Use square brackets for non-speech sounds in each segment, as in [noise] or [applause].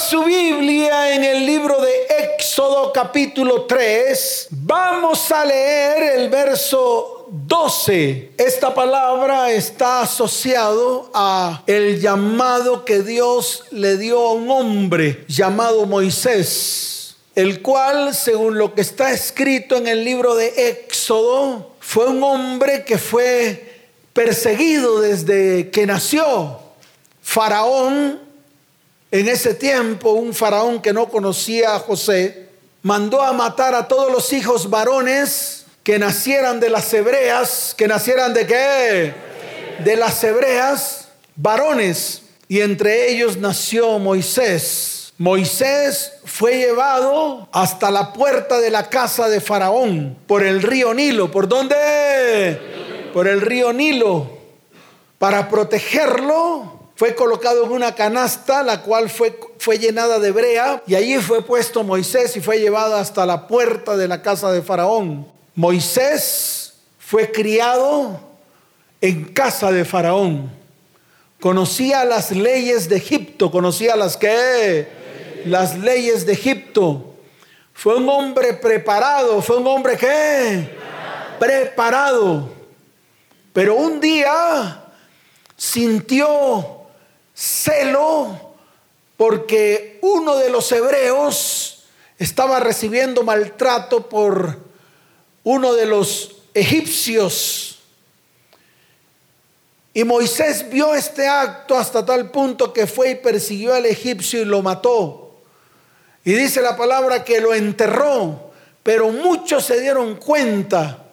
su Biblia en el libro de Éxodo capítulo 3, vamos a leer el verso 12. Esta palabra está asociado a el llamado que Dios le dio a un hombre llamado Moisés, el cual, según lo que está escrito en el libro de Éxodo, fue un hombre que fue perseguido desde que nació. Faraón en ese tiempo, un faraón que no conocía a José, mandó a matar a todos los hijos varones que nacieran de las hebreas, que nacieran de qué? De las hebreas, varones. Y entre ellos nació Moisés. Moisés fue llevado hasta la puerta de la casa de Faraón por el río Nilo. ¿Por dónde? Por el río Nilo. Para protegerlo fue colocado en una canasta, la cual fue, fue llenada de brea, y allí fue puesto Moisés y fue llevado hasta la puerta de la casa de Faraón. Moisés fue criado en casa de Faraón. Conocía las leyes de Egipto, conocía las que las leyes de Egipto. Fue un hombre preparado, fue un hombre que preparado. Pero un día sintió celo porque uno de los hebreos estaba recibiendo maltrato por uno de los egipcios. Y Moisés vio este acto hasta tal punto que fue y persiguió al egipcio y lo mató. Y dice la palabra que lo enterró, pero muchos se dieron cuenta.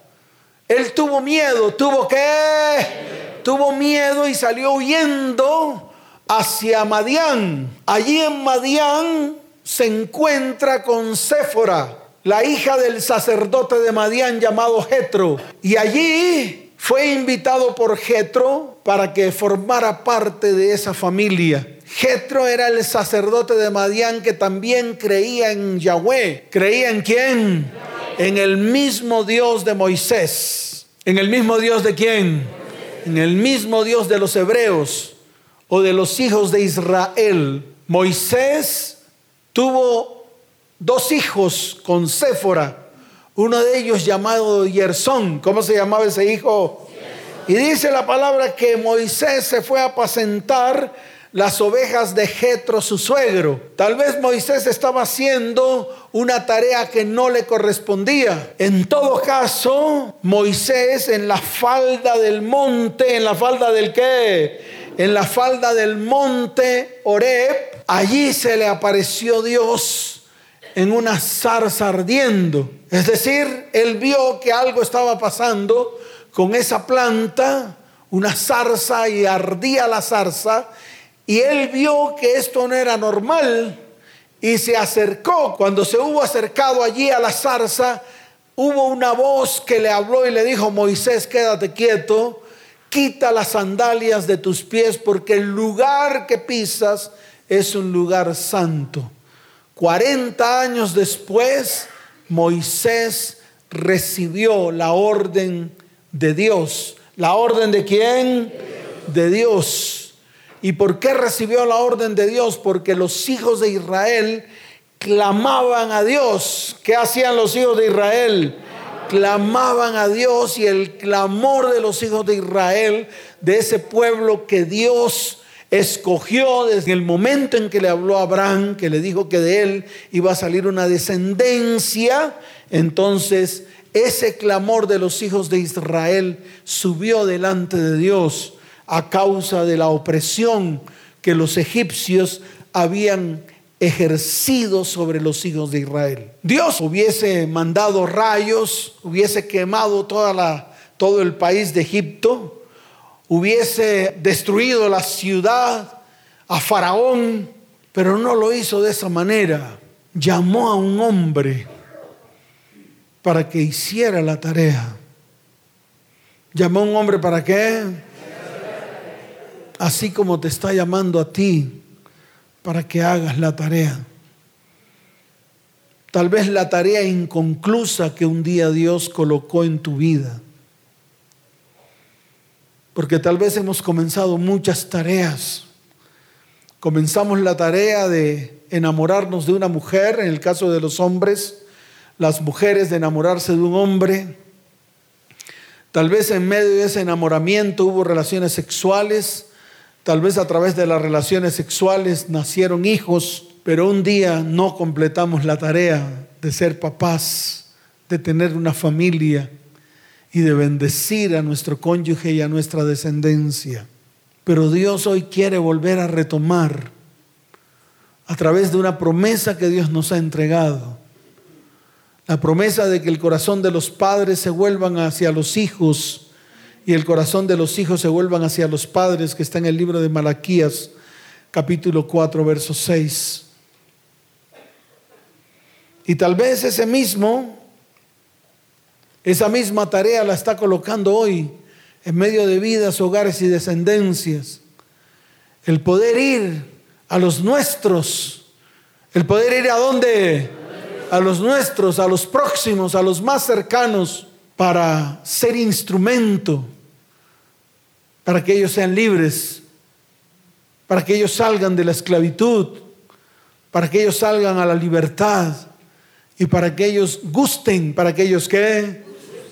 Él tuvo miedo, tuvo que, tuvo miedo y salió huyendo hacia Madián. Allí en Madián se encuentra con Séfora, la hija del sacerdote de Madián llamado Jetro. Y allí fue invitado por Jetro para que formara parte de esa familia. Jetro era el sacerdote de Madián que también creía en Yahweh. ¿Creía en quién? En el mismo Dios de Moisés. ¿En el mismo Dios de quién? En el mismo Dios de los hebreos o de los hijos de Israel. Moisés tuvo dos hijos con Séfora, uno de ellos llamado Yersón. ¿Cómo se llamaba ese hijo? Y dice la palabra que Moisés se fue a apacentar las ovejas de Jetro, su suegro. Tal vez Moisés estaba haciendo una tarea que no le correspondía. En todo caso, Moisés en la falda del monte, en la falda del qué? En la falda del monte Oreb, allí se le apareció Dios en una zarza ardiendo. Es decir, él vio que algo estaba pasando con esa planta, una zarza y ardía la zarza, y él vio que esto no era normal y se acercó. Cuando se hubo acercado allí a la zarza, hubo una voz que le habló y le dijo, Moisés, quédate quieto quita las sandalias de tus pies porque el lugar que pisas es un lugar santo. 40 años después, Moisés recibió la orden de Dios. ¿La orden de quién? De Dios. ¿Y por qué recibió la orden de Dios? Porque los hijos de Israel clamaban a Dios. ¿Qué hacían los hijos de Israel? Clamaban a Dios y el clamor de los hijos de Israel, de ese pueblo que Dios escogió desde el momento en que le habló a Abraham, que le dijo que de él iba a salir una descendencia, entonces ese clamor de los hijos de Israel subió delante de Dios a causa de la opresión que los egipcios habían ejercido sobre los hijos de Israel. Dios hubiese mandado rayos, hubiese quemado toda la, todo el país de Egipto, hubiese destruido la ciudad a Faraón, pero no lo hizo de esa manera. Llamó a un hombre para que hiciera la tarea. Llamó a un hombre para qué? Así como te está llamando a ti para que hagas la tarea. Tal vez la tarea inconclusa que un día Dios colocó en tu vida. Porque tal vez hemos comenzado muchas tareas. Comenzamos la tarea de enamorarnos de una mujer, en el caso de los hombres, las mujeres de enamorarse de un hombre. Tal vez en medio de ese enamoramiento hubo relaciones sexuales, tal vez a través de las relaciones sexuales nacieron hijos, pero un día no completamos la tarea de ser papás, de tener una familia y de bendecir a nuestro cónyuge y a nuestra descendencia. Pero Dios hoy quiere volver a retomar a través de una promesa que Dios nos ha entregado. La promesa de que el corazón de los padres se vuelvan hacia los hijos y el corazón de los hijos se vuelvan hacia los padres, que está en el libro de Malaquías, capítulo 4, verso 6. Y tal vez ese mismo, esa misma tarea la está colocando hoy en medio de vidas, hogares y descendencias. El poder ir a los nuestros. El poder ir a dónde? A los nuestros, a los próximos, a los más cercanos, para ser instrumento, para que ellos sean libres, para que ellos salgan de la esclavitud, para que ellos salgan a la libertad y para que ellos gusten, para que ellos que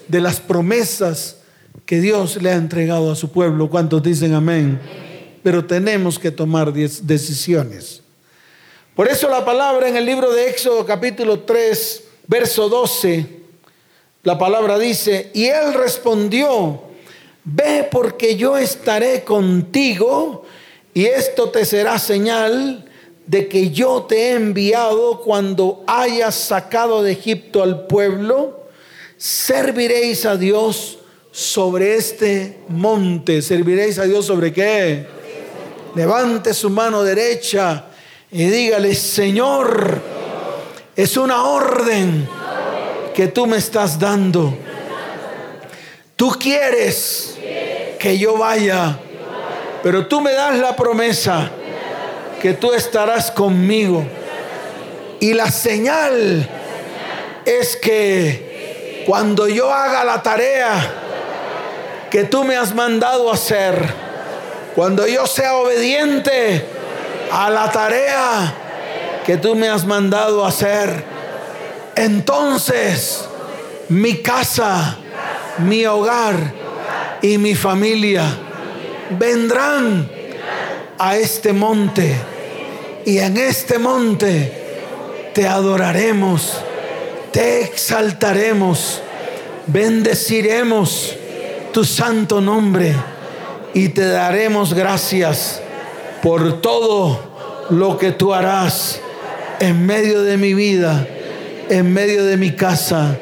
de las promesas que Dios le ha entregado a su pueblo. ¿Cuántos dicen amén? pero tenemos que tomar decisiones. Por eso la palabra en el libro de Éxodo capítulo 3, verso 12, la palabra dice, y él respondió, ve porque yo estaré contigo y esto te será señal de que yo te he enviado cuando hayas sacado de Egipto al pueblo, serviréis a Dios sobre este monte. ¿Serviréis a Dios sobre qué? levante su mano derecha y dígale, Señor, es una orden que tú me estás dando. Tú quieres que yo vaya, pero tú me das la promesa que tú estarás conmigo. Y la señal es que cuando yo haga la tarea que tú me has mandado hacer, cuando yo sea obediente a la tarea que tú me has mandado hacer, entonces mi casa, mi hogar y mi familia vendrán a este monte. Y en este monte te adoraremos, te exaltaremos, bendeciremos tu santo nombre y te daremos gracias por todo lo que tú harás en medio de mi vida, en medio de mi casa,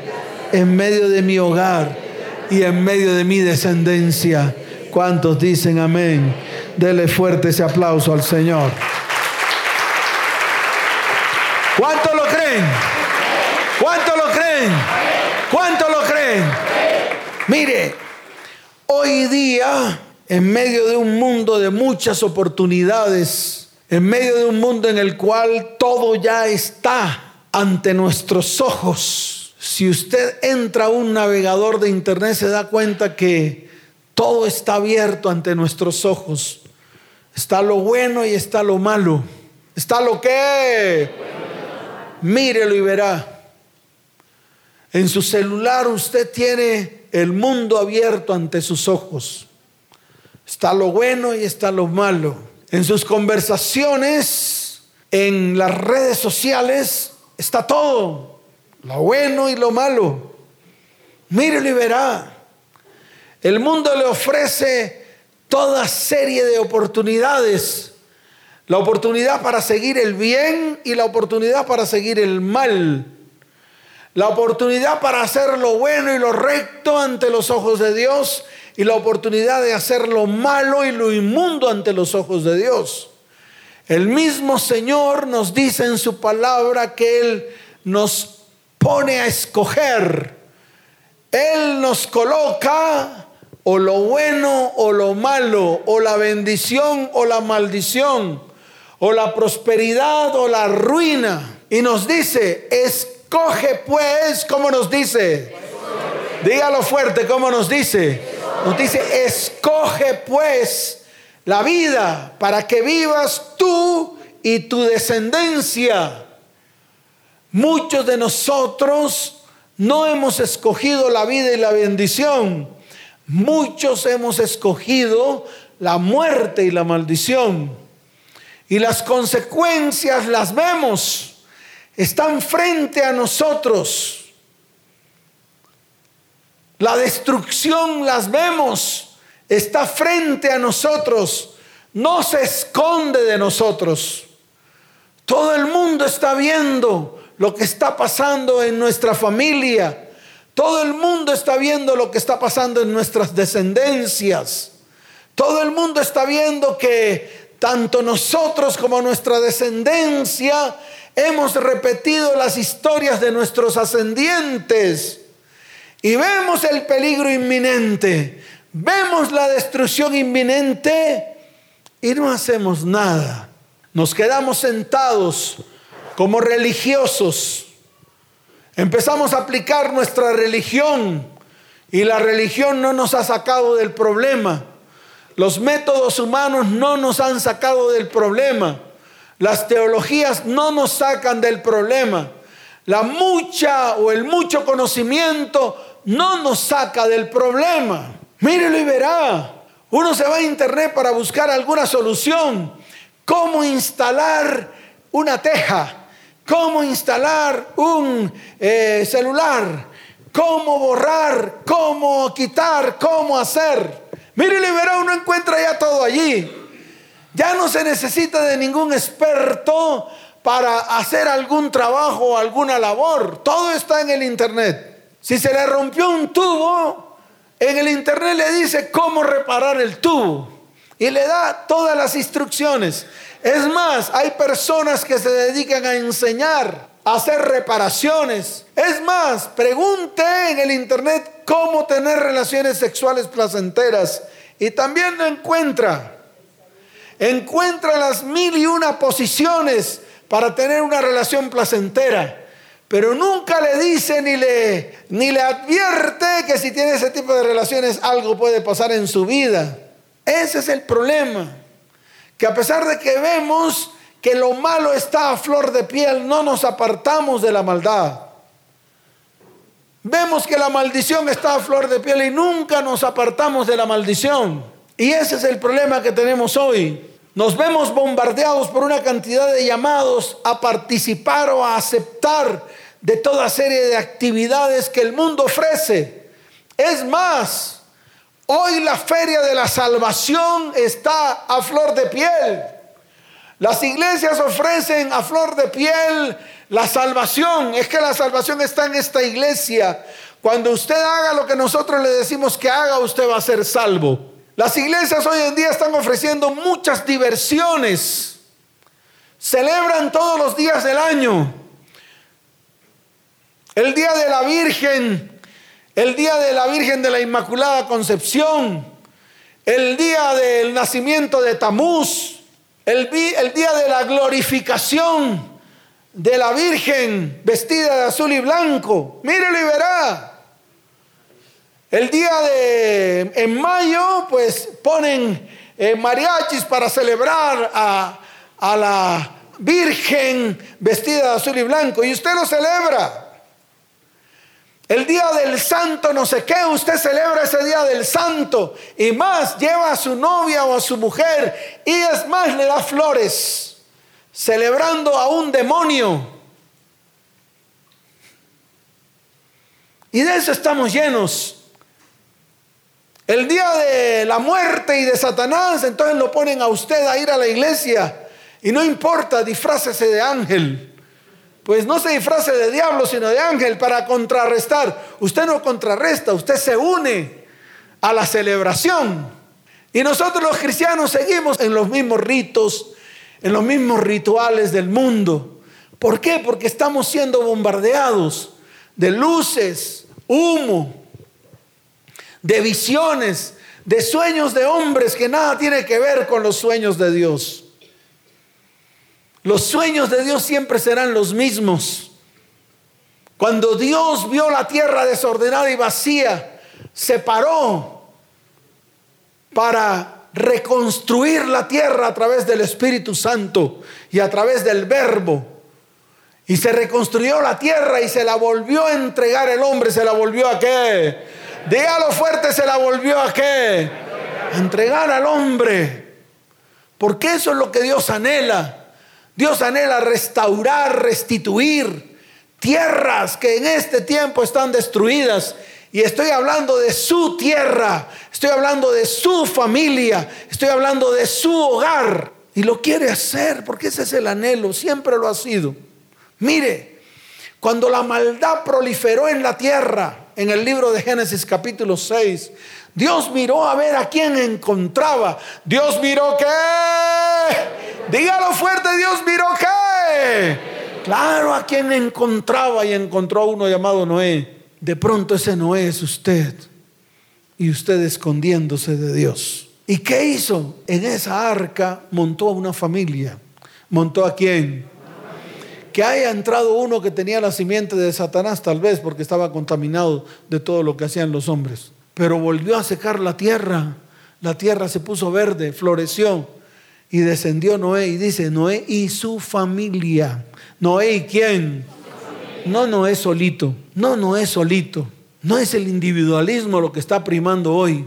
en medio de mi hogar y en medio de mi descendencia. ¿Cuántos dicen amén? Dele fuerte ese aplauso al Señor. ¿Cuántos lo creen? ¿Cuántos lo creen? ¿Cuántos lo creen? Mire, hoy día en medio de un mundo de muchas oportunidades, en medio de un mundo en el cual todo ya está ante nuestros ojos. Si usted entra a un navegador de internet se da cuenta que todo está abierto ante nuestros ojos. Está lo bueno y está lo malo. Está lo que mírelo y verá. En su celular usted tiene el mundo abierto ante sus ojos. Está lo bueno y está lo malo. En sus conversaciones, en las redes sociales, está todo. Lo bueno y lo malo. Mírelo y verá. El mundo le ofrece toda serie de oportunidades. La oportunidad para seguir el bien y la oportunidad para seguir el mal. La oportunidad para hacer lo bueno y lo recto ante los ojos de Dios y la oportunidad de hacer lo malo y lo inmundo ante los ojos de Dios. El mismo Señor nos dice en su palabra que Él nos pone a escoger. Él nos coloca o lo bueno o lo malo, o la bendición o la maldición, o la prosperidad o la ruina. Y nos dice, escoge pues, como nos dice? Dígalo fuerte, como nos dice? Nos dice, escoge pues la vida para que vivas tú y tu descendencia. Muchos de nosotros no hemos escogido la vida y la bendición. Muchos hemos escogido la muerte y la maldición. Y las consecuencias las vemos. Están frente a nosotros. La destrucción las vemos. Está frente a nosotros. No se esconde de nosotros. Todo el mundo está viendo lo que está pasando en nuestra familia. Todo el mundo está viendo lo que está pasando en nuestras descendencias. Todo el mundo está viendo que tanto nosotros como nuestra descendencia hemos repetido las historias de nuestros ascendientes y vemos el peligro inminente, vemos la destrucción inminente y no hacemos nada. Nos quedamos sentados como religiosos. Empezamos a aplicar nuestra religión y la religión no nos ha sacado del problema. Los métodos humanos no nos han sacado del problema. Las teologías no nos sacan del problema. La mucha o el mucho conocimiento no nos saca del problema. Mírelo y verá. Uno se va a internet para buscar alguna solución. ¿Cómo instalar una teja? ¿Cómo instalar un eh, celular? ¿Cómo borrar? ¿Cómo quitar? ¿Cómo hacer? Mire, verá, uno encuentra ya todo allí. Ya no se necesita de ningún experto para hacer algún trabajo o alguna labor. Todo está en el Internet. Si se le rompió un tubo, en el Internet le dice cómo reparar el tubo. Y le da todas las instrucciones. Es más, hay personas que se dedican a enseñar, a hacer reparaciones. Es más, pregunte en el Internet cómo tener relaciones sexuales placenteras. Y también lo encuentra. Encuentra las mil y una posiciones para tener una relación placentera. Pero nunca le dice ni le, ni le advierte que si tiene ese tipo de relaciones algo puede pasar en su vida. Ese es el problema. Que a pesar de que vemos que lo malo está a flor de piel, no nos apartamos de la maldad. Vemos que la maldición está a flor de piel y nunca nos apartamos de la maldición. Y ese es el problema que tenemos hoy. Nos vemos bombardeados por una cantidad de llamados a participar o a aceptar de toda serie de actividades que el mundo ofrece. Es más, hoy la feria de la salvación está a flor de piel. Las iglesias ofrecen a flor de piel la salvación, es que la salvación está en esta iglesia. Cuando usted haga lo que nosotros le decimos que haga, usted va a ser salvo. Las iglesias hoy en día están ofreciendo muchas diversiones. Celebran todos los días del año. El día de la Virgen, el día de la Virgen de la Inmaculada Concepción, el día del nacimiento de Tamuz, el, día de la glorificación de la Virgen vestida de azul y blanco. Mírelo y verá. El día de, en mayo, pues ponen eh, mariachis para celebrar a, a la Virgen vestida de azul y blanco. Y usted lo celebra. El día del santo, no sé qué, usted celebra ese día del santo. Y más, lleva a su novia o a su mujer. Y es más, le da flores celebrando a un demonio. Y de eso estamos llenos. El día de la muerte y de Satanás, entonces lo ponen a usted a ir a la iglesia. Y no importa, disfrácese de ángel. Pues no se disfrace de diablo, sino de ángel para contrarrestar. Usted no contrarresta, usted se une a la celebración. Y nosotros los cristianos seguimos en los mismos ritos, en los mismos rituales del mundo. ¿Por qué? Porque estamos siendo bombardeados de luces, humo, de visiones, de sueños de hombres que nada tiene que ver con los sueños de Dios. Los sueños de Dios siempre serán los mismos. Cuando Dios vio la tierra desordenada y vacía, se paró para reconstruir la tierra a través del Espíritu Santo y a través del Verbo. Y se reconstruyó la tierra y se la volvió a entregar el hombre. ¿Se la volvió a qué? Dígalo fuerte, se la volvió a qué? A entregar al hombre. Porque eso es lo que Dios anhela. Dios anhela restaurar, restituir tierras que en este tiempo están destruidas. Y estoy hablando de su tierra, estoy hablando de su familia, estoy hablando de su hogar. Y lo quiere hacer porque ese es el anhelo, siempre lo ha sido. Mire, cuando la maldad proliferó en la tierra, en el libro de Génesis capítulo 6, Dios miró a ver a quién encontraba. Dios miró qué. Dígalo fuerte, Dios miró qué. Claro, a quien encontraba y encontró a uno llamado Noé. De pronto ese Noé es usted y usted escondiéndose de Dios. ¿Y qué hizo? En esa arca montó a una familia. ¿Montó a quién? que haya entrado uno que tenía la simiente de Satanás, tal vez porque estaba contaminado de todo lo que hacían los hombres. Pero volvió a secar la tierra, la tierra se puso verde, floreció y descendió Noé y dice, Noé y su familia. Noé y quién? No, no es solito, no, no es solito. No es el individualismo lo que está primando hoy.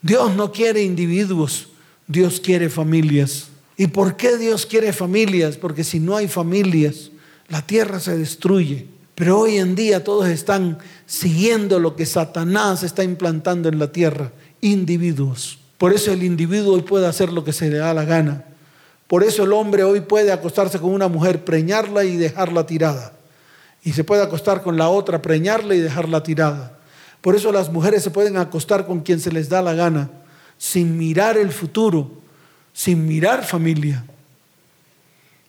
Dios no quiere individuos, Dios quiere familias. ¿Y por qué Dios quiere familias? Porque si no hay familias, la tierra se destruye. Pero hoy en día todos están siguiendo lo que Satanás está implantando en la tierra, individuos. Por eso el individuo hoy puede hacer lo que se le da la gana. Por eso el hombre hoy puede acostarse con una mujer, preñarla y dejarla tirada. Y se puede acostar con la otra, preñarla y dejarla tirada. Por eso las mujeres se pueden acostar con quien se les da la gana, sin mirar el futuro, sin mirar familia.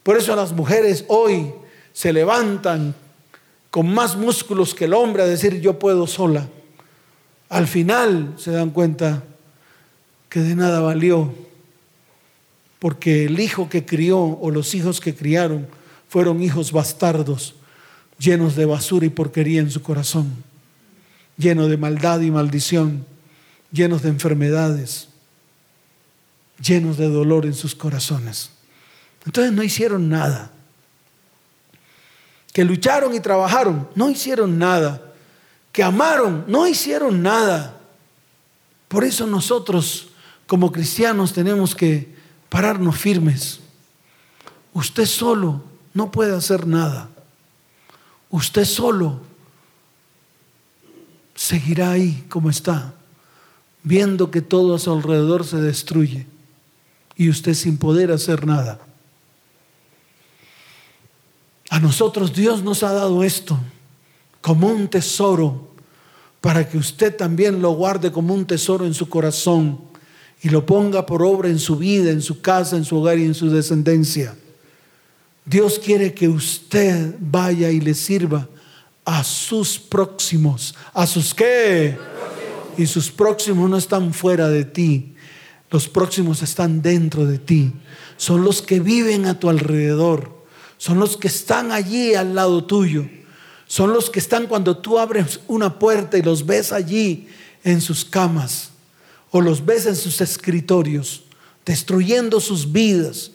Por eso las mujeres hoy se levantan con más músculos que el hombre a decir yo puedo sola. Al final se dan cuenta que de nada valió, porque el hijo que crió o los hijos que criaron fueron hijos bastardos, llenos de basura y porquería en su corazón, llenos de maldad y maldición, llenos de enfermedades, llenos de dolor en sus corazones. Entonces no hicieron nada que lucharon y trabajaron, no hicieron nada, que amaron, no hicieron nada. Por eso nosotros como cristianos tenemos que pararnos firmes. Usted solo no puede hacer nada. Usted solo seguirá ahí como está, viendo que todo a su alrededor se destruye y usted sin poder hacer nada. A nosotros Dios nos ha dado esto como un tesoro para que usted también lo guarde como un tesoro en su corazón y lo ponga por obra en su vida, en su casa, en su hogar y en su descendencia. Dios quiere que usted vaya y le sirva a sus próximos. ¿A sus qué? Y sus próximos no están fuera de ti. Los próximos están dentro de ti. Son los que viven a tu alrededor son los que están allí al lado tuyo. Son los que están cuando tú abres una puerta y los ves allí en sus camas o los ves en sus escritorios, destruyendo sus vidas,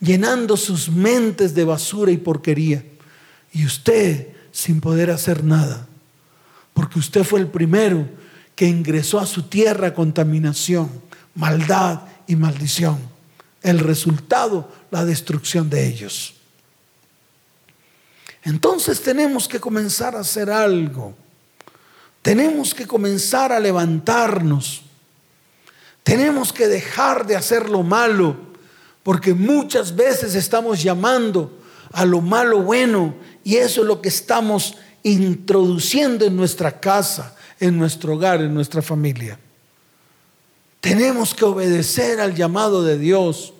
llenando sus mentes de basura y porquería. Y usted sin poder hacer nada, porque usted fue el primero que ingresó a su tierra contaminación, maldad y maldición. El resultado, la destrucción de ellos. Entonces tenemos que comenzar a hacer algo. Tenemos que comenzar a levantarnos. Tenemos que dejar de hacer lo malo, porque muchas veces estamos llamando a lo malo bueno y eso es lo que estamos introduciendo en nuestra casa, en nuestro hogar, en nuestra familia. Tenemos que obedecer al llamado de Dios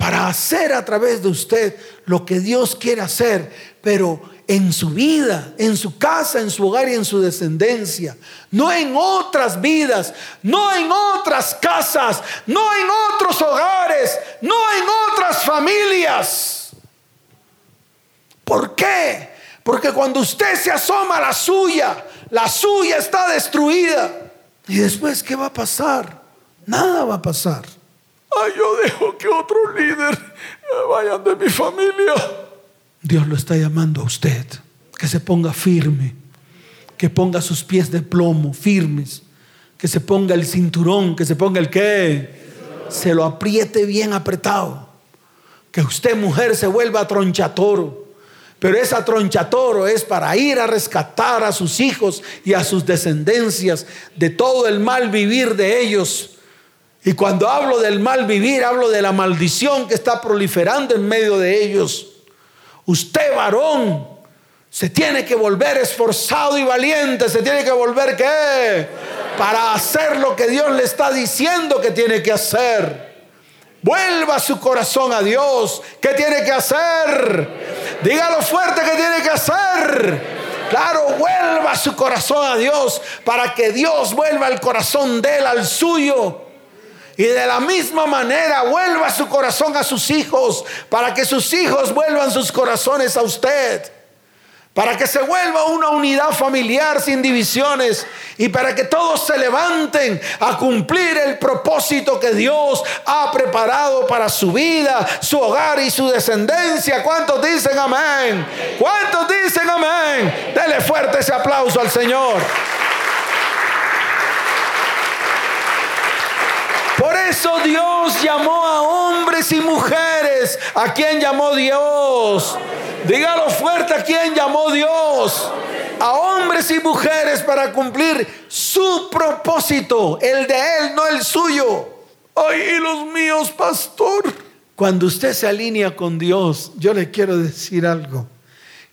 para hacer a través de usted lo que Dios quiere hacer, pero en su vida, en su casa, en su hogar y en su descendencia. No en otras vidas, no en otras casas, no en otros hogares, no en otras familias. ¿Por qué? Porque cuando usted se asoma a la suya, la suya está destruida. ¿Y después qué va a pasar? Nada va a pasar. Ay, yo dejo que otro líder vayan de mi familia. Dios lo está llamando a usted, que se ponga firme, que ponga sus pies de plomo firmes, que se ponga el cinturón, que se ponga el qué, se lo apriete bien apretado, que usted mujer se vuelva tronchatoro. Pero esa tronchatoro es para ir a rescatar a sus hijos y a sus descendencias de todo el mal vivir de ellos. Y cuando hablo del mal vivir, hablo de la maldición que está proliferando en medio de ellos. Usted, varón, se tiene que volver esforzado y valiente, se tiene que volver qué? Para hacer lo que Dios le está diciendo que tiene que hacer. Vuelva su corazón a Dios. ¿Qué tiene que hacer? Dígalo fuerte que tiene que hacer. Claro, vuelva su corazón a Dios para que Dios vuelva el corazón de él al suyo. Y de la misma manera vuelva su corazón a sus hijos para que sus hijos vuelvan sus corazones a usted para que se vuelva una unidad familiar sin divisiones y para que todos se levanten a cumplir el propósito que Dios ha preparado para su vida, su hogar y su descendencia. ¿Cuántos dicen amén? ¿Cuántos dicen amén? Dele fuerte ese aplauso al Señor. Eso Dios llamó a hombres y mujeres. ¿A quién llamó Dios? Dígalo fuerte, ¿a quién llamó Dios? A hombres y mujeres para cumplir su propósito, el de Él, no el suyo. Ay, los míos, pastor. Cuando usted se alinea con Dios, yo le quiero decir algo,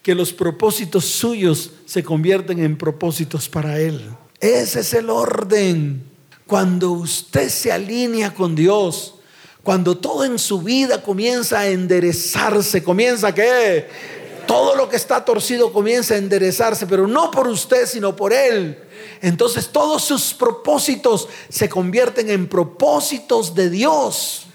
que los propósitos suyos se convierten en propósitos para Él. Ese es el orden. Cuando usted se alinea con Dios, cuando todo en su vida comienza a enderezarse, comienza que todo lo que está torcido comienza a enderezarse, pero no por usted, sino por Él. Entonces todos sus propósitos se convierten en propósitos de Dios.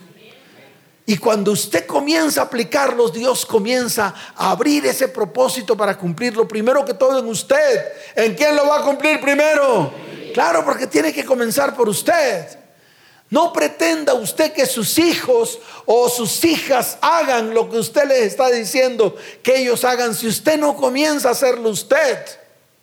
Y cuando usted comienza a aplicarlos, Dios comienza a abrir ese propósito para cumplirlo primero que todo en usted. ¿En quién lo va a cumplir primero? Claro, porque tiene que comenzar por usted. No pretenda usted que sus hijos o sus hijas hagan lo que usted les está diciendo que ellos hagan si usted no comienza a hacerlo usted.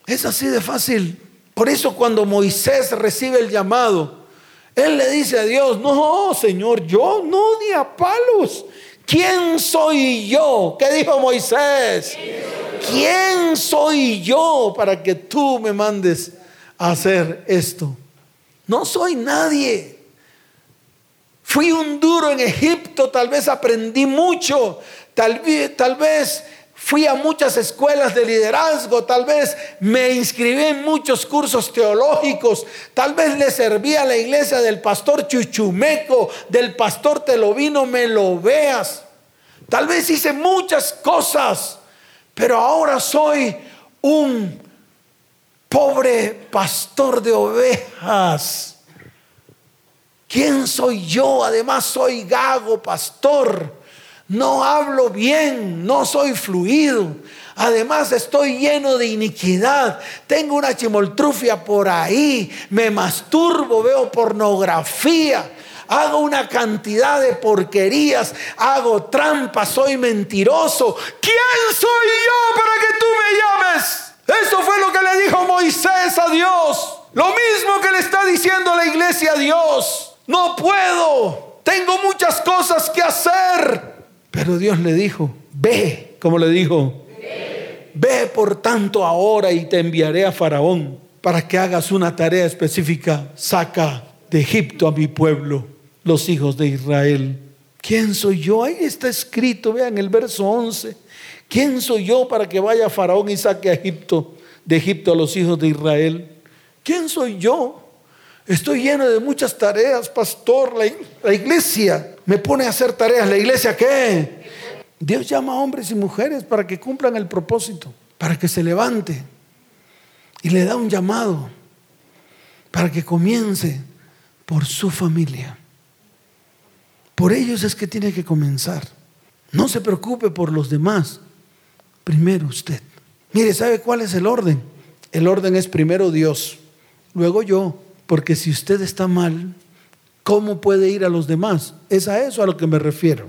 Es así de fácil. Por eso cuando Moisés recibe el llamado, él le dice a Dios, no, Señor, yo no di a palos. ¿Quién soy yo? ¿Qué dijo Moisés? ¿Quién soy yo para que tú me mandes hacer esto. No soy nadie. Fui un duro en Egipto, tal vez aprendí mucho, tal, vez fui a muchas escuelas de liderazgo, tal vez me inscribí en muchos cursos teológicos, tal vez le serví a la iglesia del pastor Chuchumeco, del pastor Telovino, me lo veas. Tal vez hice muchas cosas, pero ahora soy un pobre pastor de ovejas. ¿Quién soy yo? Además soy gago, pastor. No hablo bien, no soy fluido. Además estoy lleno de iniquidad. Tengo una chimoltrufia por ahí. Me masturbo, veo pornografía. Hago una cantidad de porquerías. Hago trampas, soy mentiroso. ¿Quién soy yo para que tú me llames? Eso fue lo que le dijo Moisés a Dios. Lo mismo que le está diciendo la iglesia a Dios. No puedo. Tengo muchas cosas que hacer. Pero Dios le dijo, ve, como le dijo, ve por tanto ahora y te enviaré a Faraón para que hagas una tarea específica. Saca de Egipto a mi pueblo, los hijos de Israel. ¿Quién soy yo? Ahí está escrito, vean el verso 11. ¿Quién soy yo para que vaya Faraón y saque a Egipto, de Egipto a los hijos de Israel? ¿Quién soy yo? Estoy lleno de muchas tareas, pastor. La, iglesia me pone a hacer tareas. ¿La iglesia qué? Dios llama a hombres y mujeres para que cumplan el propósito, para que se levante. Y le da un llamado para que comience por su familia. Por ellos es que tiene que comenzar. No se preocupe por los demás primero usted. Mire, ¿sabe cuál es el orden? El orden es primero Dios, luego yo, porque si usted está mal, ¿cómo puede ir a los demás? Es a eso a lo que me refiero.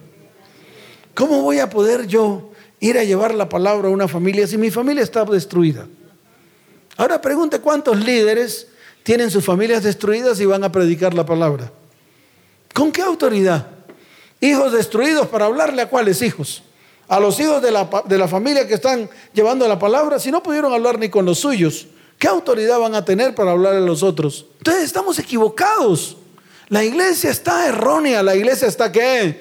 ¿Cómo voy a poder yo ir a llevar la palabra a una familia si mi familia está destruida? Ahora pregunte cuántos líderes tienen sus familias destruidas y van a predicar la palabra. ¿Con qué autoridad? Hijos destruidos para hablarle a cuáles hijos. A los hijos de la, de la familia que están llevando la palabra, si no pudieron hablar ni con los suyos, ¿qué autoridad van a tener para hablar a los otros? Entonces estamos equivocados. La iglesia está errónea. ¿La iglesia está qué?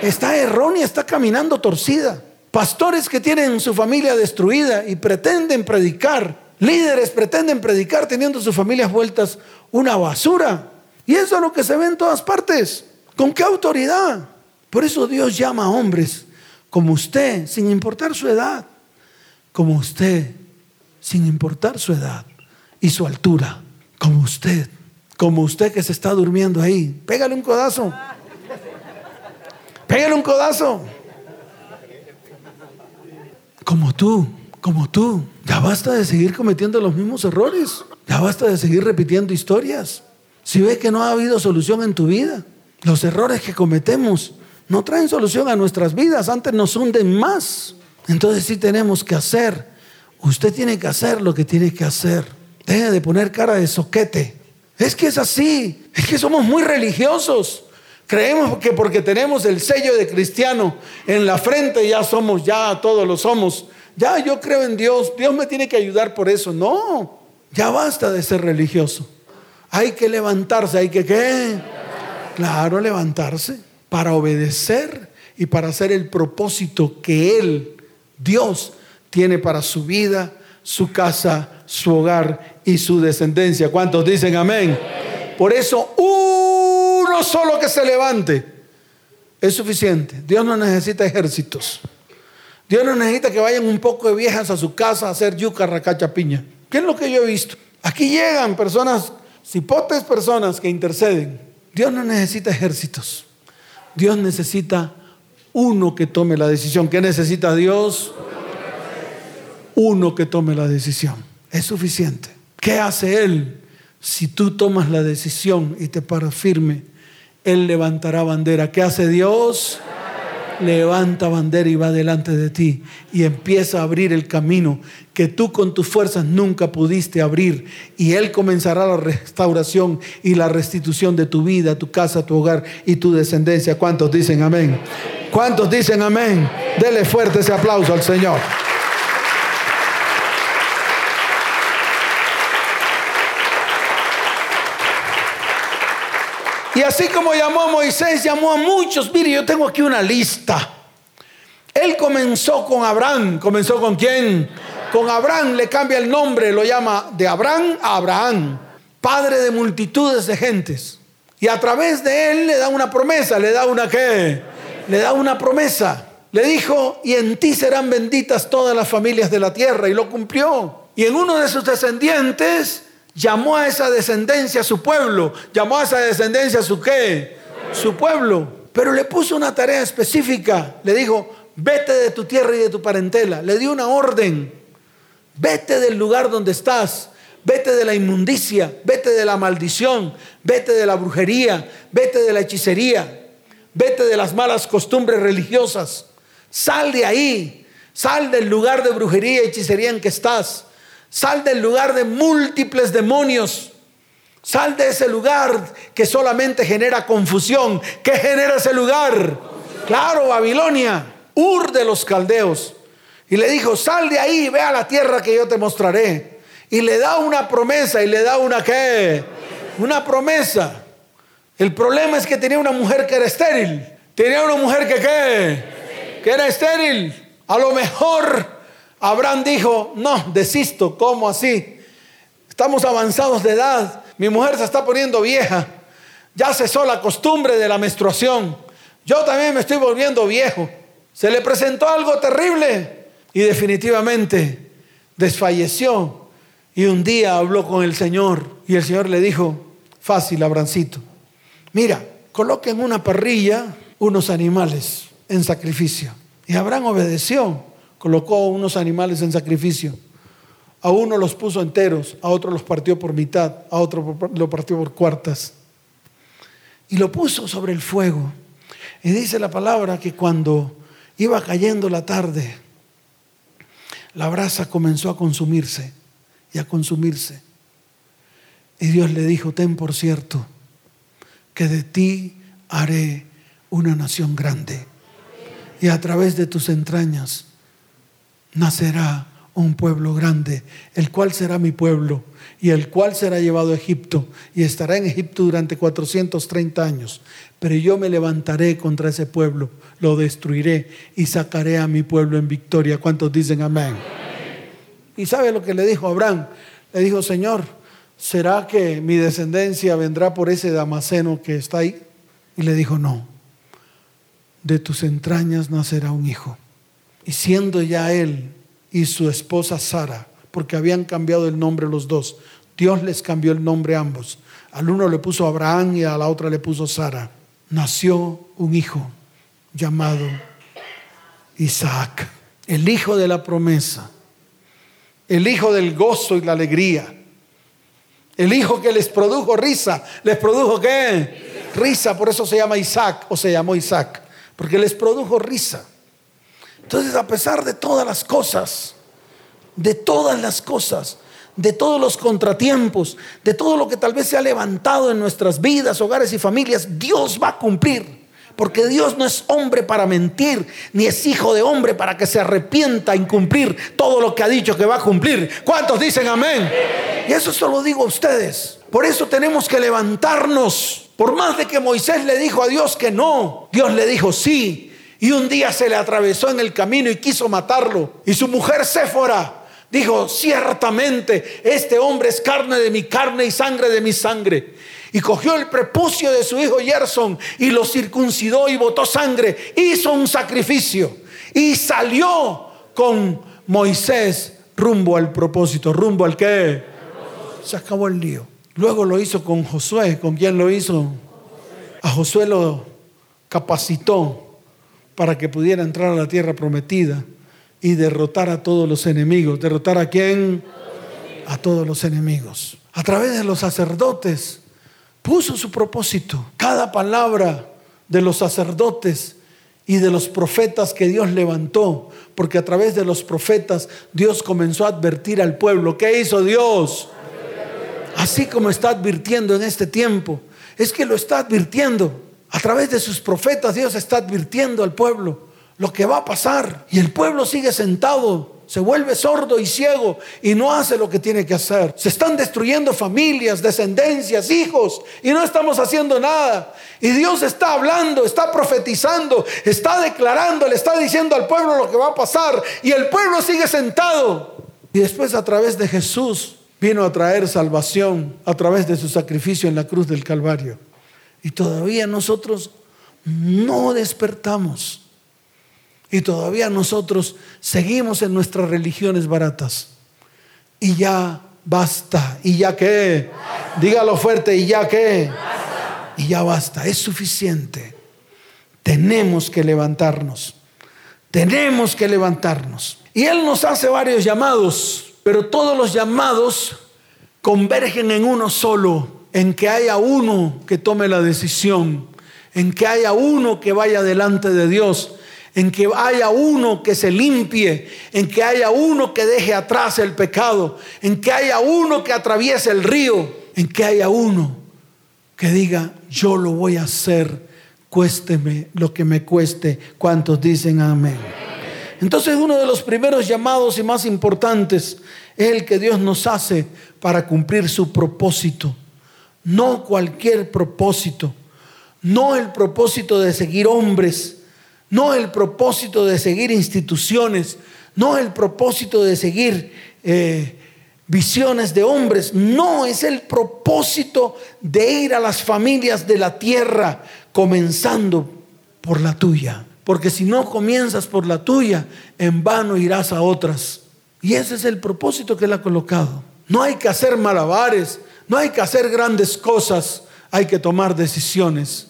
Está errónea, está caminando torcida. Pastores que tienen su familia destruida y pretenden predicar. Líderes pretenden predicar teniendo sus familias vueltas una basura. Y eso es lo que se ve en todas partes. ¿Con qué autoridad? Por eso Dios llama a hombres como usted, sin importar su edad. Como usted, sin importar su edad y su altura. Como usted como usted que se está durmiendo ahí. Pégale un codazo. Pégale un codazo. Como tú, como tú. Ya basta de seguir cometiendo los mismos errores. Ya basta de seguir repitiendo historias. Si ves que no ha habido solución en tu vida, los errores que cometemos no traen solución a nuestras vidas, antes nos hunden más. Entonces sí tenemos que hacer. Usted tiene que hacer lo que tiene que hacer. Deje de poner cara de soquete. Es que es así, es que somos muy religiosos. Creemos que porque tenemos el sello de cristiano en la frente ya somos, ya todos lo somos. Ya yo creo en Dios, Dios me tiene que ayudar por eso. No, ya basta de ser religioso. Hay que levantarse, hay que qué? Claro, levantarse para obedecer y para hacer el propósito que Él, Dios, tiene para su vida, su casa, su hogar y su descendencia. ¿Cuántos dicen amén? Por eso uno solo que se levante es suficiente. Dios no necesita ejércitos. Dios no necesita que vayan un poco de viejas a su casa a hacer yuca, racacha, piña. ¿Qué es lo que yo he visto? Aquí llegan personas, cipotes personas que interceden. Dios no necesita ejércitos. Dios necesita uno que tome la decisión. ¿Qué necesita Dios? Uno que tome la decisión. Es suficiente. ¿Qué hace Él? Si tú tomas la decisión y te paras firme, Él levantará bandera. ¿Qué hace Dios? Levanta bandera y va delante de ti y empieza a abrir el camino que tú con tus fuerzas nunca pudiste abrir. Y Él comenzará la restauración y la restitución de tu vida, tu casa, tu hogar y tu descendencia. ¿Cuántos dicen amén? ¿Cuántos dicen amén? Dele fuerte ese aplauso al Señor. Y así como llamó a Moisés, llamó a muchos. Mire, yo tengo aquí una lista. Él comenzó con Abraham. ¿Comenzó con quién? Con Abraham le cambia el nombre, lo llama de Abraham a Abraham, padre de multitudes de gentes. Y a través de él le da una promesa, le da una qué? Le da una promesa. Le dijo, y en ti serán benditas todas las familias de la tierra. Y lo cumplió. Y en uno de sus descendientes llamó a esa descendencia su pueblo, llamó a esa descendencia su qué, su pueblo, pero le puso una tarea específica, le dijo, vete de tu tierra y de tu parentela, le dio una orden, vete del lugar donde estás, vete de la inmundicia, vete de la maldición, vete de la brujería, vete de la hechicería, vete de las malas costumbres religiosas, sal de ahí, sal del lugar de brujería y hechicería en que estás Sal del lugar de múltiples demonios. Sal de ese lugar que solamente genera confusión. ¿Qué genera ese lugar? Claro, Babilonia, Ur de los caldeos. Y le dijo, sal de ahí, ve a la tierra que yo te mostraré. Y le da una promesa y le da una qué? Una promesa. El problema es que tenía una mujer que era estéril. Tenía una mujer que qué? Que era estéril. A lo mejor Abraham dijo, no, desisto, ¿cómo así? Estamos avanzados de edad, mi mujer se está poniendo vieja, ya cesó la costumbre de la menstruación, yo también me estoy volviendo viejo. Se le presentó algo terrible y definitivamente desfalleció. Y un día habló con el Señor y el Señor le dijo, fácil, Abrancito, mira, coloquen en una parrilla unos animales en sacrificio. Y Abraham obedeció colocó unos animales en sacrificio. A uno los puso enteros, a otro los partió por mitad, a otro lo partió por cuartas. y lo puso sobre el fuego. Y dice la palabra que cuando iba cayendo la tarde, la brasa comenzó a consumirse y a consumirse. Y Dios le dijo, ten por cierto que de ti haré una nación grande. Y a través de tus entrañas nacerá un pueblo grande, el cual será mi pueblo y el cual será llevado a Egipto y estará en Egipto durante 430 años. Pero yo me levantaré contra ese pueblo, lo destruiré y sacaré a mi pueblo en victoria. ¿Cuántos dicen amén? ¿Y sabe lo que le dijo Abraham? Le dijo, Señor, ¿será que mi descendencia vendrá por ese Damaseno que está ahí? Y le dijo, no, de tus entrañas nacerá un hijo. Y siendo ya él y su esposa Sara, porque habían cambiado el nombre los dos, Dios les cambió el nombre a ambos. Al uno le puso Abraham y a la otra le puso Sara. Nació un hijo llamado Isaac, el hijo de la promesa, el hijo del gozo y la alegría, el hijo que les produjo risa. ¿Les produjo qué? Risa, por eso se llama Isaac o se llamó Isaac, porque les produjo risa. Entonces, a pesar de todas las cosas, de todas las cosas, de todos los contratiempos, de todo lo que tal vez se ha levantado en nuestras vidas, hogares y familias, Dios va a cumplir. Porque Dios no es hombre para mentir, ni es hijo de hombre para que se arrepienta en cumplir todo lo que ha dicho que va a cumplir. ¿Cuántos dicen amén? Y eso solo digo a ustedes. Por eso tenemos que levantarnos. Por más de que Moisés le dijo a Dios que no, Dios le dijo sí. Y un día se le atravesó en el camino y quiso matarlo. Y su mujer Séfora dijo, ciertamente, este hombre es carne de mi carne y sangre de mi sangre. Y cogió el prepucio de su hijo Gerson y lo circuncidó y botó sangre. Hizo un sacrificio y salió con Moisés rumbo al propósito, rumbo al que se acabó el lío. Luego lo hizo con Josué. ¿Con quién lo hizo? A Josué lo capacitó para que pudiera entrar a la tierra prometida y derrotar a todos los enemigos. ¿Derrotar a quién? A todos los enemigos. A través de los sacerdotes puso su propósito. Cada palabra de los sacerdotes y de los profetas que Dios levantó, porque a través de los profetas Dios comenzó a advertir al pueblo. ¿Qué hizo Dios? Así como está advirtiendo en este tiempo, es que lo está advirtiendo. A través de sus profetas Dios está advirtiendo al pueblo lo que va a pasar. Y el pueblo sigue sentado, se vuelve sordo y ciego y no hace lo que tiene que hacer. Se están destruyendo familias, descendencias, hijos y no estamos haciendo nada. Y Dios está hablando, está profetizando, está declarando, le está diciendo al pueblo lo que va a pasar y el pueblo sigue sentado. Y después a través de Jesús vino a traer salvación a través de su sacrificio en la cruz del Calvario. Y todavía nosotros no despertamos. Y todavía nosotros seguimos en nuestras religiones baratas. Y ya basta. ¿Y ya qué? Dígalo fuerte. ¿Y ya qué? Y ya basta. Es suficiente. Tenemos que levantarnos. Tenemos que levantarnos. Y Él nos hace varios llamados, pero todos los llamados convergen en uno solo en que haya uno que tome la decisión, en que haya uno que vaya delante de Dios, en que haya uno que se limpie, en que haya uno que deje atrás el pecado, en que haya uno que atraviese el río, en que haya uno que diga, yo lo voy a hacer, cuésteme lo que me cueste. ¿Cuántos dicen amén? Entonces uno de los primeros llamados y más importantes es el que Dios nos hace para cumplir su propósito no cualquier propósito, no el propósito de seguir hombres, no el propósito de seguir instituciones, no el propósito de seguir eh, visiones de hombres, no es el propósito de ir a las familias de la tierra, comenzando por la tuya. Porque si no comienzas por la tuya, en vano irás a otras. Y ese es el propósito que él ha colocado. No hay que hacer malabares, no hay que hacer grandes cosas, hay que tomar decisiones.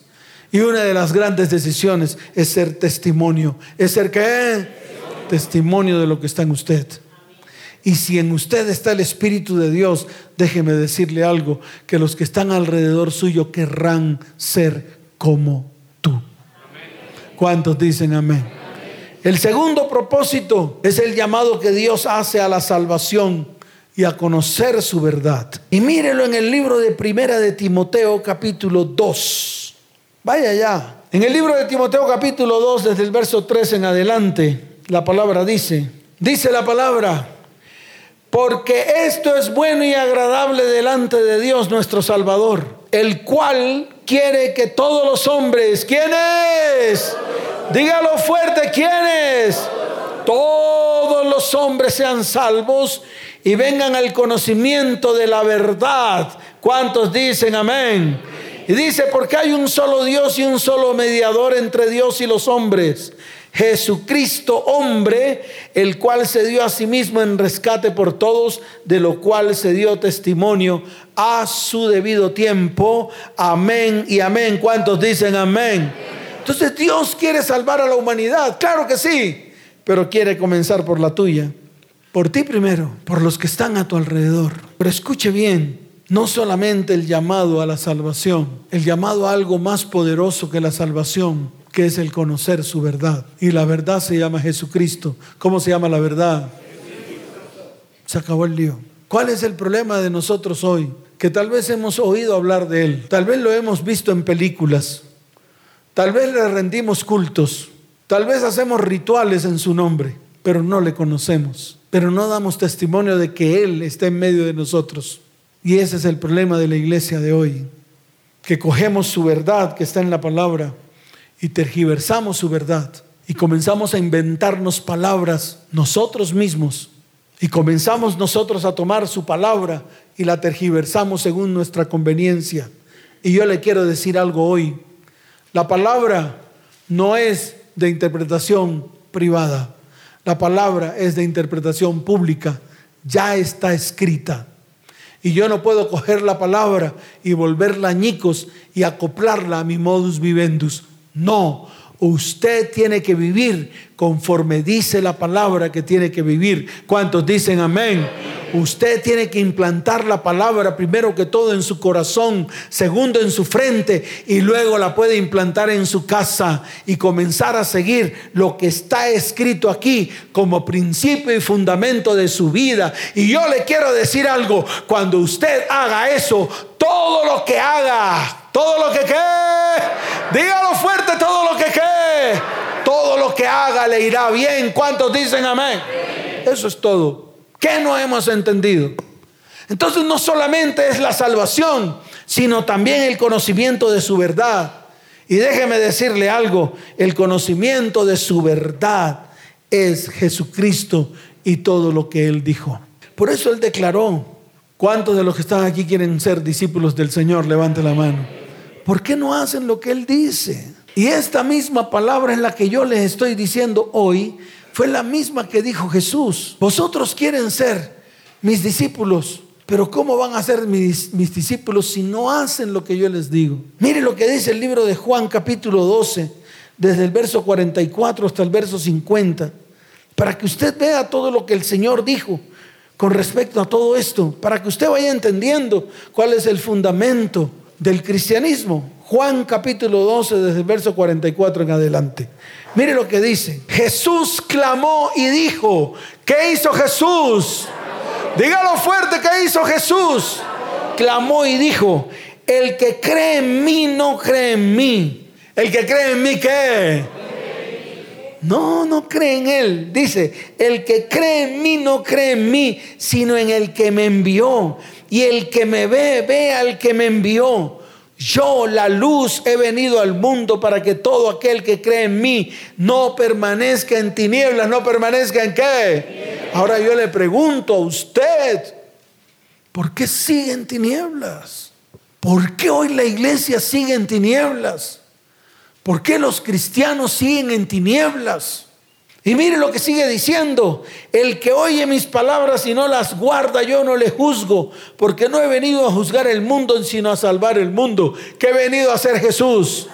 Y una de las grandes decisiones es ser testimonio. ¿Es ser qué? Testimonio de lo que está en usted. Y si en usted está el Espíritu de Dios, déjeme decirle algo, que los que están alrededor suyo querrán ser como tú. ¿Cuántos dicen amén? El segundo propósito es el llamado que Dios hace a la salvación y a conocer su verdad. Y mírelo en el libro de Primera de Timoteo capítulo 2. Vaya ya. En el libro de Timoteo capítulo 2, desde el verso 3 en adelante, la palabra dice, dice la palabra, porque esto es bueno y agradable delante de Dios nuestro Salvador, el cual quiere que todos los hombres, ¿quiénes? Dígalo fuerte, ¿quiénes? Todos hombres sean salvos y vengan al conocimiento de la verdad. ¿Cuántos dicen amén? Y dice, porque hay un solo Dios y un solo mediador entre Dios y los hombres. Jesucristo hombre, el cual se dio a sí mismo en rescate por todos, de lo cual se dio testimonio a su debido tiempo. Amén y amén. ¿Cuántos dicen amén? Entonces Dios quiere salvar a la humanidad, claro que sí, pero quiere comenzar por la tuya. Por ti primero, por los que están a tu alrededor. Pero escuche bien, no solamente el llamado a la salvación, el llamado a algo más poderoso que la salvación, que es el conocer su verdad. Y la verdad se llama Jesucristo. ¿Cómo se llama la verdad? Se acabó el lío. ¿Cuál es el problema de nosotros hoy? Que tal vez hemos oído hablar de Él, tal vez lo hemos visto en películas, tal vez le rendimos cultos, tal vez hacemos rituales en su nombre, pero no le conocemos pero no damos testimonio de que Él está en medio de nosotros. Y ese es el problema de la iglesia de hoy, que cogemos su verdad que está en la palabra y tergiversamos su verdad y comenzamos a inventarnos palabras nosotros mismos y comenzamos nosotros a tomar su palabra y la tergiversamos según nuestra conveniencia. Y yo le quiero decir algo hoy, la palabra no es de interpretación privada. La palabra es de interpretación pública, ya está escrita. Y yo no puedo coger la palabra y volverla añicos y acoplarla a mi modus vivendus. No, usted tiene que vivir conforme dice la palabra que tiene que vivir. ¿Cuántos dicen amén? Usted tiene que implantar la palabra primero que todo en su corazón, segundo en su frente y luego la puede implantar en su casa y comenzar a seguir lo que está escrito aquí como principio y fundamento de su vida. Y yo le quiero decir algo, cuando usted haga eso, todo lo que haga, todo lo que quede, dígalo fuerte, todo lo que quede, todo lo que haga le irá bien. ¿Cuántos dicen amén? Eso es todo. ¿Qué no hemos entendido? Entonces no solamente es la salvación, sino también el conocimiento de su verdad. Y déjeme decirle algo, el conocimiento de su verdad es Jesucristo y todo lo que Él dijo. Por eso Él declaró, ¿cuántos de los que están aquí quieren ser discípulos del Señor? Levante la mano. ¿Por qué no hacen lo que Él dice? Y esta misma palabra es la que yo les estoy diciendo hoy fue la misma que dijo Jesús. Vosotros quieren ser mis discípulos, pero ¿cómo van a ser mis, mis, discípulos si no hacen lo que yo les digo? Mire lo que dice el libro de Juan capítulo 12, desde el verso 44 hasta el verso 50, para que usted vea todo lo que el Señor dijo con respecto a todo esto, para que usted vaya entendiendo cuál es el fundamento del cristianismo. Juan capítulo 12, desde el verso 44 en adelante. Mire lo que dice. Jesús clamó y dijo, ¿qué hizo Jesús? Dígalo fuerte, ¿qué hizo Jesús? Clamó y dijo, el que cree en mí no cree en mí. El que cree en mí, ¿qué? No, no cree en Él. Dice, el que cree en mí no cree en mí, sino en el que me envió. Y el que me ve, ve al que me envió. Yo, la luz, he venido al mundo para que todo aquel que cree en mí no permanezca en tinieblas, no permanezca en qué. Ahora yo le pregunto a usted, ¿por qué sigue en tinieblas? ¿Por qué hoy la iglesia sigue en tinieblas? ¿Por qué los cristianos siguen en tinieblas? Y mire lo que sigue diciendo, el que oye mis palabras y no las guarda, yo no le juzgo, porque no he venido a juzgar el mundo, sino a salvar el mundo. ¿Qué he venido a hacer Jesús?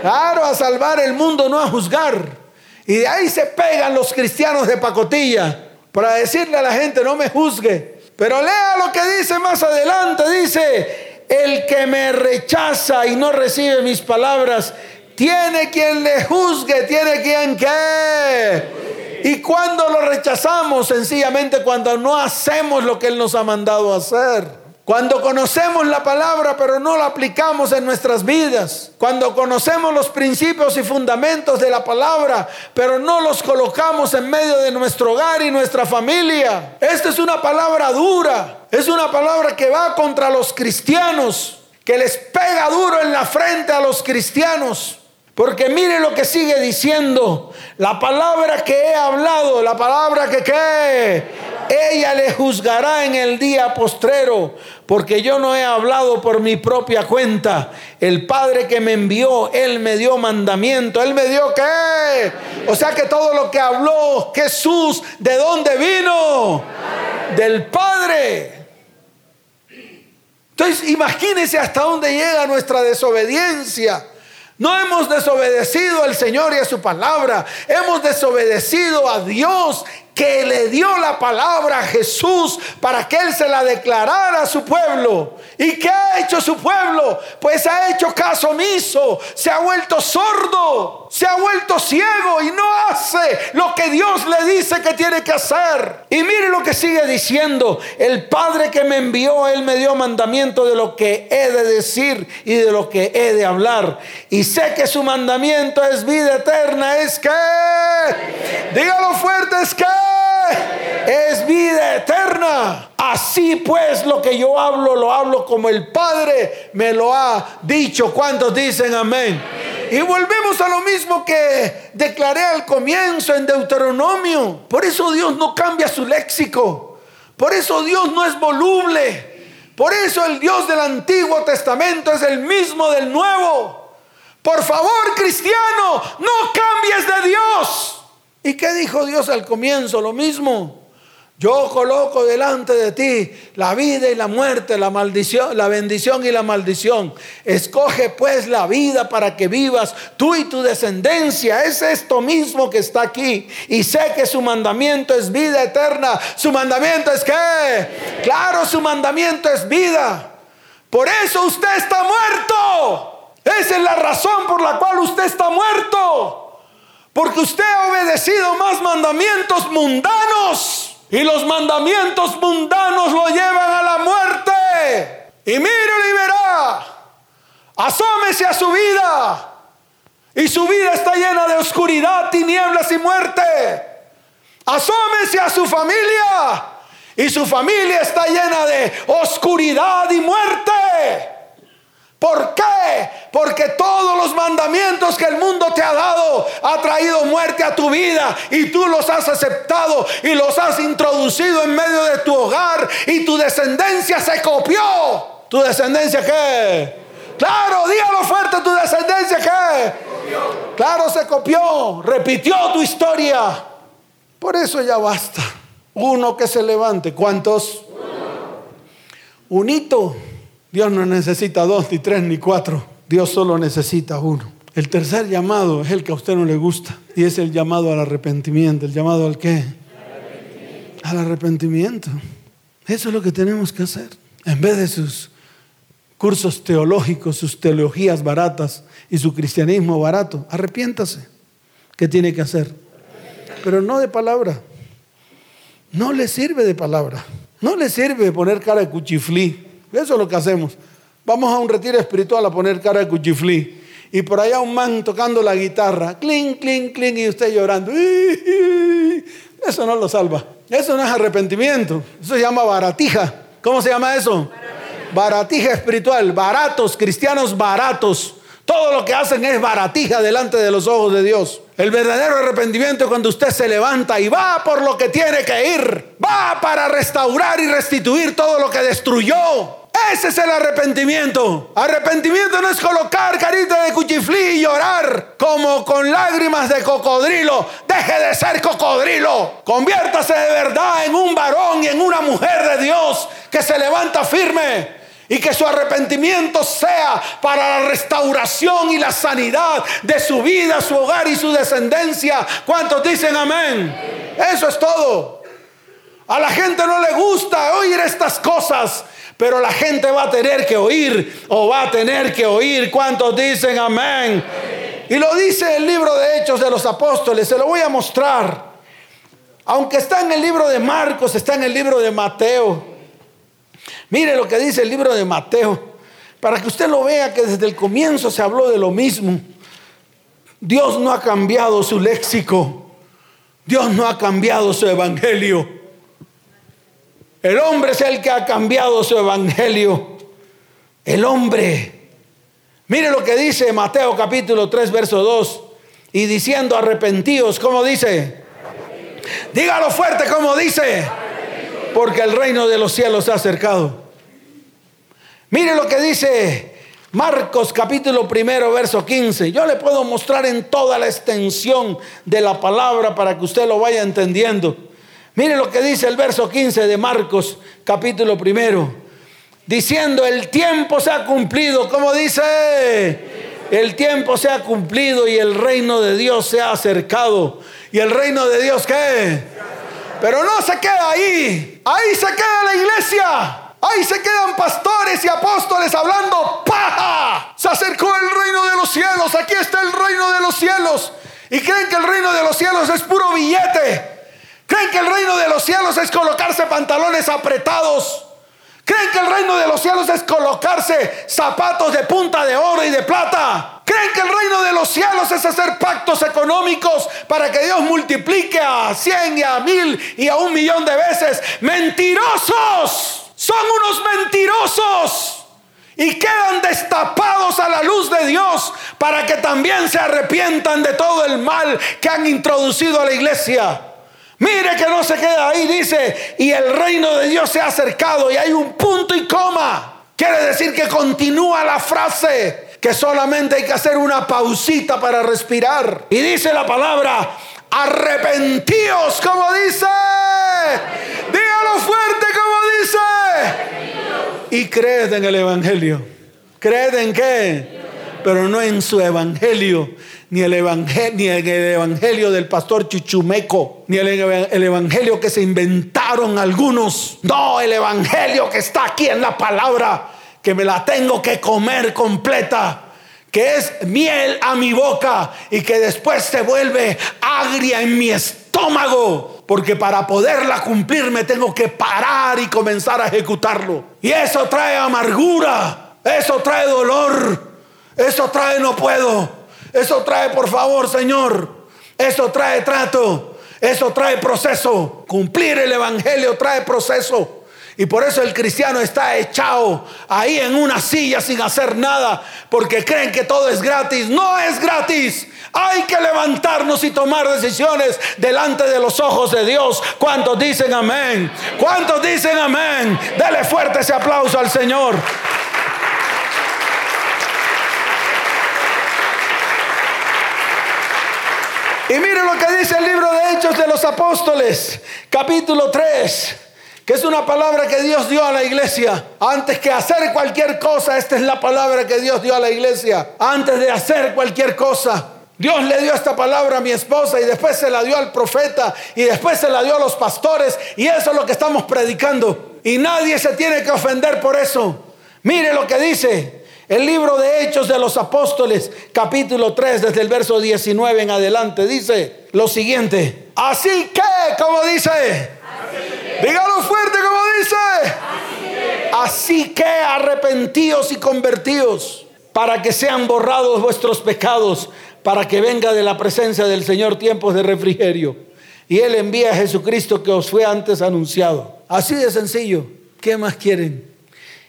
Claro, a salvar el mundo, no a juzgar. Y de ahí se pegan los cristianos de pacotilla. para decirle a la gente, no me juzgue. Pero lea lo que dice más adelante, dice, el que me rechaza y no recibe mis palabras, tiene quien le juzgue, tiene quien que. Y cuando lo rechazamos, sencillamente cuando no hacemos lo que Él nos ha mandado hacer. Cuando conocemos la palabra pero no la aplicamos en nuestras vidas. Cuando conocemos los principios y fundamentos de la palabra pero no los colocamos en medio de nuestro hogar y nuestra familia. Esta es una palabra dura. Es una palabra que va contra los cristianos. Que les pega duro en la frente a los cristianos. Porque mire lo que sigue diciendo. La palabra que he hablado, la palabra que qué ella le juzgará en el día postrero, porque yo no he hablado por mi propia cuenta. El Padre que me envió, Él me dio mandamiento. ¿Él me dio qué? O sea que todo lo que habló Jesús, ¿de dónde vino? Del Padre. Entonces, imagínense hasta dónde llega nuestra desobediencia. No hemos desobedecido al Señor y a su palabra. Hemos desobedecido a Dios que le dio la palabra a Jesús para que Él se la declarara a su pueblo. ¿Y qué ha hecho su pueblo? Pues ha hecho caso omiso, se ha vuelto sordo, se ha vuelto ciego y no hace lo que Dios le dice que tiene que hacer. Y mire lo que sigue diciendo, el Padre que me envió, Él me dio mandamiento de lo que he de decir y de lo que he de hablar. Y sé que su mandamiento es vida eterna, es que, dígalo fuerte, es que es vida eterna. Así pues lo que yo hablo, lo hablo como el Padre me lo ha dicho. ¿Cuántos dicen amén? Y volvemos a lo mismo que declaré al comienzo en Deuteronomio. Por eso Dios no cambia su léxico. Por eso Dios no es voluble. Por eso el Dios del Antiguo Testamento es el mismo del Nuevo. Por favor, cristiano, no cambies de Dios. ¿Y qué dijo Dios al comienzo? Lo mismo. Yo coloco delante de ti la vida y la muerte, la maldición, la bendición y la maldición. Escoge pues la vida para que vivas tú y tu descendencia. Es esto mismo que está aquí. Y sé que su mandamiento es vida eterna. Su mandamiento es qué? Claro, su mandamiento es vida. Por eso usted está muerto. Esa es la razón por la cual usted está muerto. Porque usted ha obedecido más mandamientos mundanos. Y los mandamientos mundanos lo llevan a la muerte. Y mire y verá. Asómese a su vida. Y su vida está llena de oscuridad, tinieblas y muerte. Asómese a su familia. Y su familia está llena de oscuridad y muerte. ¿Por qué? Porque todos los mandamientos que el mundo te ha dado ha traído muerte a tu vida y tú los has aceptado y los has introducido en medio de tu hogar y tu descendencia se copió. ¿Tu descendencia qué? Claro, dígalo fuerte, tu descendencia qué? Claro, se copió, repitió tu historia. Por eso ya basta. Uno que se levante. ¿Cuántos? Un hito Dios no necesita dos, ni tres, ni cuatro. Dios solo necesita uno. El tercer llamado es el que a usted no le gusta. Y es el llamado al arrepentimiento. ¿El llamado al qué? Al arrepentimiento. Eso es lo que tenemos que hacer. En vez de sus cursos teológicos, sus teologías baratas y su cristianismo barato, arrepiéntase. ¿Qué tiene que hacer? Pero no de palabra. No le sirve de palabra. No le sirve poner cara de cuchiflí. Eso es lo que hacemos. Vamos a un retiro espiritual a poner cara de cuchiflí. Y por allá un man tocando la guitarra. Clink, clink, clink. Y usted llorando. Eso no lo salva. Eso no es arrepentimiento. Eso se llama baratija. ¿Cómo se llama eso? Baratija espiritual. Baratos, cristianos baratos. Todo lo que hacen es baratija delante de los ojos de Dios. El verdadero arrepentimiento es cuando usted se levanta y va por lo que tiene que ir. Va para restaurar y restituir todo lo que destruyó. Ese es el arrepentimiento. Arrepentimiento no es colocar carita de cuchiflí y llorar como con lágrimas de cocodrilo. Deje de ser cocodrilo. Conviértase de verdad en un varón y en una mujer de Dios que se levanta firme y que su arrepentimiento sea para la restauración y la sanidad de su vida, su hogar y su descendencia. ¿Cuántos dicen amén? Eso es todo. A la gente no le gusta oír estas cosas, pero la gente va a tener que oír o va a tener que oír. ¿Cuántos dicen amén? Y lo dice el libro de Hechos de los Apóstoles, se lo voy a mostrar. Aunque está en el libro de Marcos, está en el libro de Mateo. Mire lo que dice el libro de Mateo, para que usted lo vea que desde el comienzo se habló de lo mismo. Dios no ha cambiado su léxico. Dios no ha cambiado su evangelio. El hombre es el que ha cambiado su evangelio. El hombre Mire lo que dice Mateo capítulo 3, verso 2. Y diciendo arrepentíos, ¿cómo dice? Dígalo fuerte, ¿cómo dice? Porque el reino de los cielos se ha acercado. Mire lo que dice Marcos capítulo primero, verso 15. Yo le puedo mostrar en toda la extensión de la palabra para que usted lo vaya entendiendo. Mire lo que dice el verso 15 de Marcos capítulo primero diciendo, el tiempo se ha cumplido, como dice, el tiempo se ha cumplido y el reino de Dios se ha acercado. ¿Y el reino de Dios qué? Pero no se queda ahí, ahí se queda la iglesia. Ahí se quedan pastores y apóstoles hablando paja. Se acercó el reino de los cielos. Aquí está el reino de los cielos. Y creen que el reino de los cielos es puro billete. Creen que el reino de los cielos es colocarse pantalones apretados. ¿Creen que el reino de los cielos es colocarse zapatos de punta de oro y de plata? ¿Creen que el reino de los cielos es hacer pactos económicos para que Dios multiplique a cien y a mil y a un millón de veces? Mentirosos. Son unos mentirosos. Y quedan destapados a la luz de Dios para que también se arrepientan de todo el mal que han introducido a la iglesia. Mire que no se queda ahí, dice, y el reino de Dios se ha acercado y hay un punto y coma. Quiere decir que continúa la frase, que solamente hay que hacer una pausita para respirar. Y dice la palabra, arrepentíos, como dice. Dígalo fuerte, como dice. Y creed en el Evangelio. ¿Creed en qué? Pero no en su Evangelio ni el, evangelio, ni el evangelio del pastor Chichumeco, ni el, el evangelio que se inventaron algunos. No, el evangelio que está aquí en la palabra, que me la tengo que comer completa que es miel a mi boca y que después se vuelve agria en mi estómago, porque para poderla cumplir me tengo que parar y comenzar a ejecutarlo. Y eso trae amargura, eso trae dolor, eso trae no puedo. Eso trae, por favor, Señor. Eso trae trato. Eso trae proceso. Cumplir el Evangelio trae proceso. Y por eso el cristiano está echado ahí en una silla sin hacer nada, porque creen que todo es gratis. No es gratis. Hay que levantarnos y tomar decisiones delante de los ojos de Dios. ¿Cuántos dicen amén? ¿Cuántos dicen amén? Dele fuerte ese aplauso al Señor. Y mire lo que dice el libro de Hechos de los Apóstoles, capítulo 3, que es una palabra que Dios dio a la iglesia. Antes que hacer cualquier cosa, esta es la palabra que Dios dio a la iglesia. Antes de hacer cualquier cosa. Dios le dio esta palabra a mi esposa y después se la dio al profeta y después se la dio a los pastores y eso es lo que estamos predicando. Y nadie se tiene que ofender por eso. Mire lo que dice el libro de Hechos de los Apóstoles, capítulo 3, desde el verso 19 en adelante, dice lo siguiente. Así que, como dice, dígalo fuerte como dice. Así que, arrepentíos y convertíos para que sean borrados vuestros pecados, para que venga de la presencia del Señor tiempos de refrigerio. Y Él envía a Jesucristo que os fue antes anunciado. Así de sencillo. ¿Qué más quieren?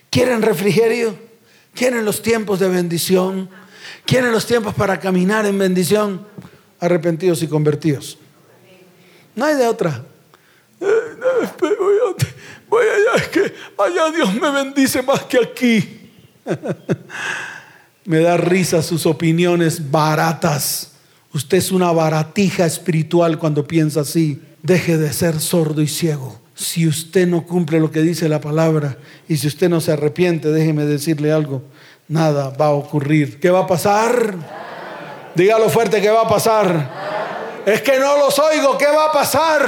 ¿Quieren refrigerio? ¿Quieren los tiempos de bendición? ¿Quieren los tiempos para caminar en bendición? Arrepentidos y convertidos. No hay de otra. Voy allá, es que allá Dios me bendice más que aquí. [laughs] me da risa sus opiniones baratas. Usted es una baratija espiritual cuando piensa así. Deje de ser sordo y ciego si usted no cumple lo que dice la palabra y si usted no se arrepiente, déjeme decirle algo, nada va a ocurrir. ¿Qué va a pasar? Dígalo fuerte, ¿qué va a pasar? Es que no los oigo, ¿qué va a pasar?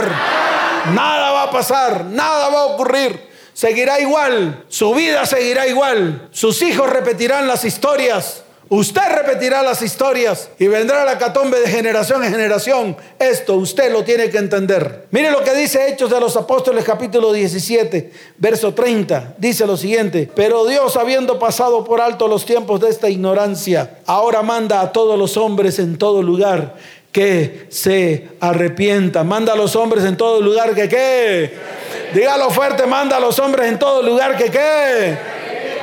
Nada va a pasar, nada va a ocurrir. Seguirá igual, su vida seguirá igual. Sus hijos repetirán las historias. Usted repetirá las historias y vendrá la catombe de generación en generación. Esto usted lo tiene que entender. Mire lo que dice Hechos de los Apóstoles capítulo 17, verso 30. Dice lo siguiente, pero Dios habiendo pasado por alto los tiempos de esta ignorancia, ahora manda a todos los hombres en todo lugar que se arrepientan. Manda a los hombres en todo lugar que qué. Dígalo fuerte, manda a los hombres en todo lugar que qué.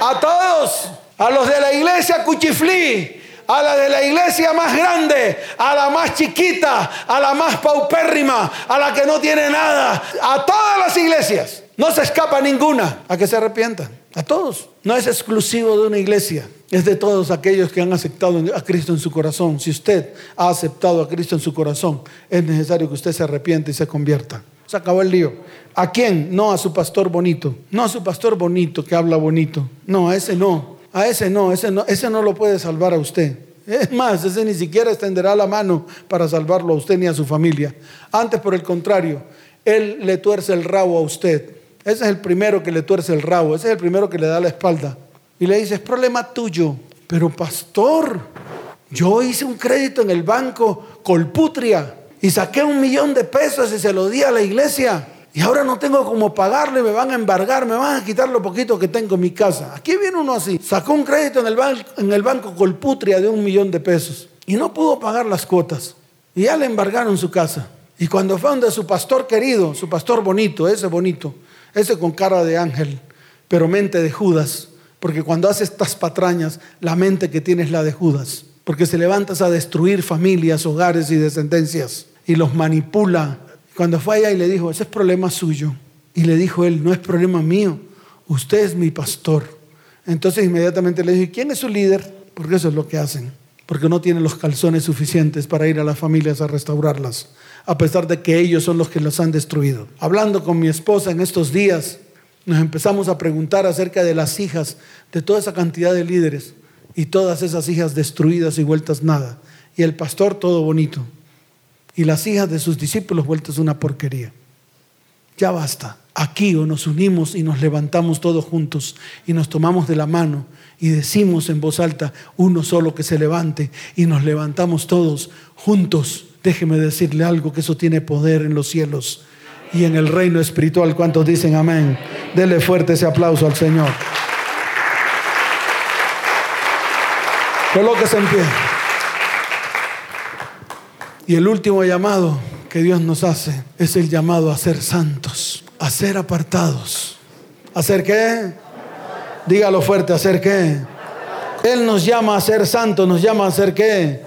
A todos a los de la iglesia Cuchiflí, a la de la iglesia más grande, a la más chiquita, a la más paupérrima, a la que no tiene nada, a todas las iglesias. No se escapa ninguna a que se arrepientan. A todos. No es exclusivo de una iglesia. Es de todos aquellos que han aceptado a Cristo en su corazón. Si usted ha aceptado a Cristo en su corazón, es necesario que usted se arrepiente y se convierta. Se acabó el lío. ¿A quién? No a su pastor bonito. No a su pastor bonito que habla bonito. No, a ese no. A ese no, ese no, ese no lo puede salvar a usted. Es más, ese ni siquiera extenderá la mano para salvarlo a usted ni a su familia. Antes, por el contrario, él le tuerce el rabo a usted. Ese es el primero que le tuerce el rabo, ese es el primero que le da la espalda. Y le dice, es problema tuyo. Pero pastor, yo hice un crédito en el banco Colputria y saqué un millón de pesos y se lo di a la iglesia. Y ahora no tengo cómo pagarle, me van a embargar, me van a quitar lo poquito que tengo en mi casa. Aquí viene uno así, sacó un crédito en el, banco, en Colputria de un millón de pesos y no pudo pagar las cuotas. Y ya le embargaron su casa. Y cuando fue donde su pastor querido, su pastor bonito, ese bonito, ese con cara de ángel, pero mente de Judas, porque cuando hace estas patrañas, la mente que tiene es la de Judas, porque se levantas a destruir familias, hogares y descendencias y los manipula cuando fue allá y le dijo, ese es problema suyo. Y le dijo él, no es problema mío, usted es mi pastor. Entonces inmediatamente le dije, ¿quién es su líder? Porque eso es lo que hacen. Porque no tienen los calzones suficientes para ir a las familias a restaurarlas, a pesar de que ellos son los que las han destruido. Hablando con mi esposa en estos días, nos empezamos a preguntar acerca de las hijas de toda esa cantidad de líderes y todas esas hijas destruidas y vueltas nada. Y el pastor todo bonito y las hijas de sus discípulos vueltas una porquería. Ya basta. Aquí o nos unimos y nos levantamos todos juntos y nos tomamos de la mano y decimos en voz alta, uno solo que se levante y nos levantamos todos juntos. Déjeme decirle algo que eso tiene poder en los cielos y en el reino espiritual. ¿Cuántos dicen amén? Dele fuerte ese aplauso al Señor. Colóquese en pie. Y el último llamado que Dios nos hace es el llamado a ser santos, a ser apartados. ¿A ser qué? Dígalo fuerte, ¿a ser qué? Él nos llama a ser santos, nos llama a ser qué?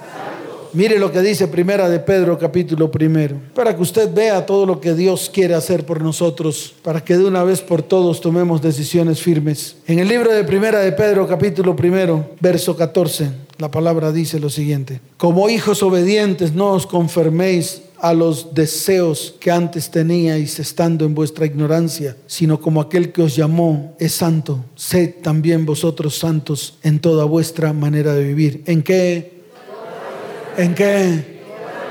Mire lo que dice Primera de Pedro capítulo primero, para que usted vea todo lo que Dios quiere hacer por nosotros, para que de una vez por todos tomemos decisiones firmes. En el libro de Primera de Pedro capítulo primero, verso 14. La palabra dice lo siguiente, como hijos obedientes no os conforméis a los deseos que antes teníais estando en vuestra ignorancia, sino como aquel que os llamó es santo, sed también vosotros santos en toda vuestra manera de vivir. ¿En qué? ¿En qué?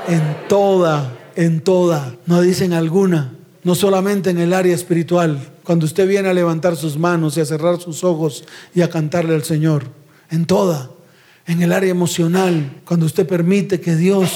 En toda, en toda, no dicen alguna, no solamente en el área espiritual, cuando usted viene a levantar sus manos y a cerrar sus ojos y a cantarle al Señor, en toda en el área emocional, cuando usted permite que Dios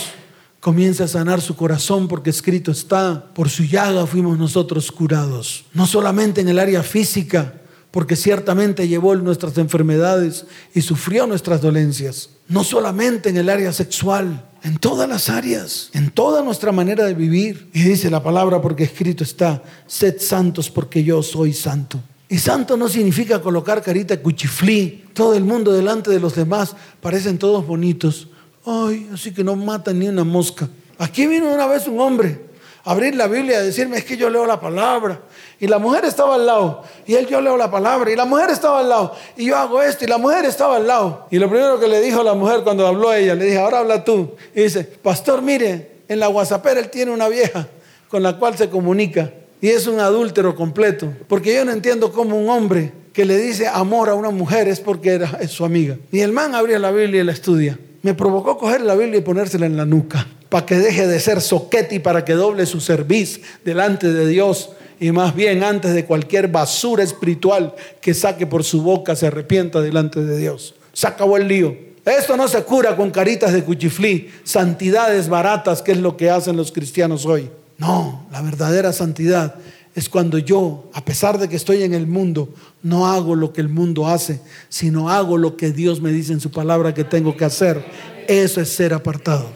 comience a sanar su corazón, porque escrito está, por su llaga fuimos nosotros curados. No solamente en el área física, porque ciertamente llevó nuestras enfermedades y sufrió nuestras dolencias. No solamente en el área sexual, en todas las áreas, en toda nuestra manera de vivir. Y dice la palabra porque escrito está, sed santos porque yo soy santo. Y santo no significa colocar carita cuchiflí, todo el mundo delante de los demás, parecen todos bonitos. Ay, así que no matan ni una mosca. Aquí vino una vez un hombre a abrir la Biblia y decirme, es que yo leo la palabra. Y la mujer estaba al lado, y él yo leo la palabra, y la mujer estaba al lado, y yo hago esto, y la mujer estaba al lado. Y lo primero que le dijo la mujer cuando habló ella, le dije, ahora habla tú. Y dice, pastor, mire, en la WhatsApp él tiene una vieja con la cual se comunica. Y es un adúltero completo. Porque yo no entiendo cómo un hombre que le dice amor a una mujer es porque era, es su amiga. Y el man abría la Biblia y la estudia. Me provocó coger la Biblia y ponérsela en la nuca. para que deje de ser soquete y para que doble su servicio delante de Dios y más bien antes de cualquier basura espiritual que saque por su boca se arrepienta delante de Dios. Se acabó el lío. Esto no se cura con caritas de cuchiflí, santidades baratas, que es lo que hacen los cristianos hoy. No, la verdadera santidad es cuando yo, a pesar de que estoy en el mundo, no hago lo que el mundo hace, sino hago lo que Dios me dice en su palabra que tengo que hacer. Eso es ser apartado.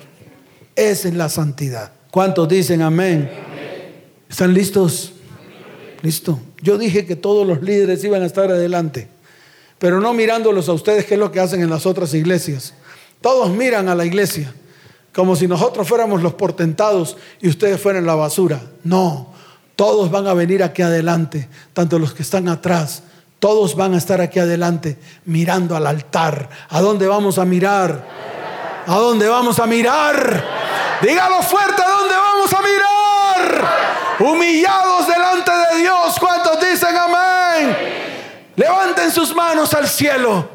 Esa es la santidad. ¿Cuántos dicen amén? ¿Están listos? Listo. Yo dije que todos los líderes iban a estar adelante, pero no mirándolos a ustedes, que es lo que hacen en las otras iglesias. Todos miran a la iglesia como si nosotros fuéramos los portentados y ustedes fueran la basura. No, todos van a venir aquí adelante, tanto los que están atrás. Todos van a estar aquí adelante mirando al altar. ¿A dónde vamos a mirar? ¿A dónde vamos a mirar? Dígalo fuerte, ¿a dónde vamos a mirar? Humillados delante de Dios. ¿Cuántos dicen amén? Levanten sus manos al cielo.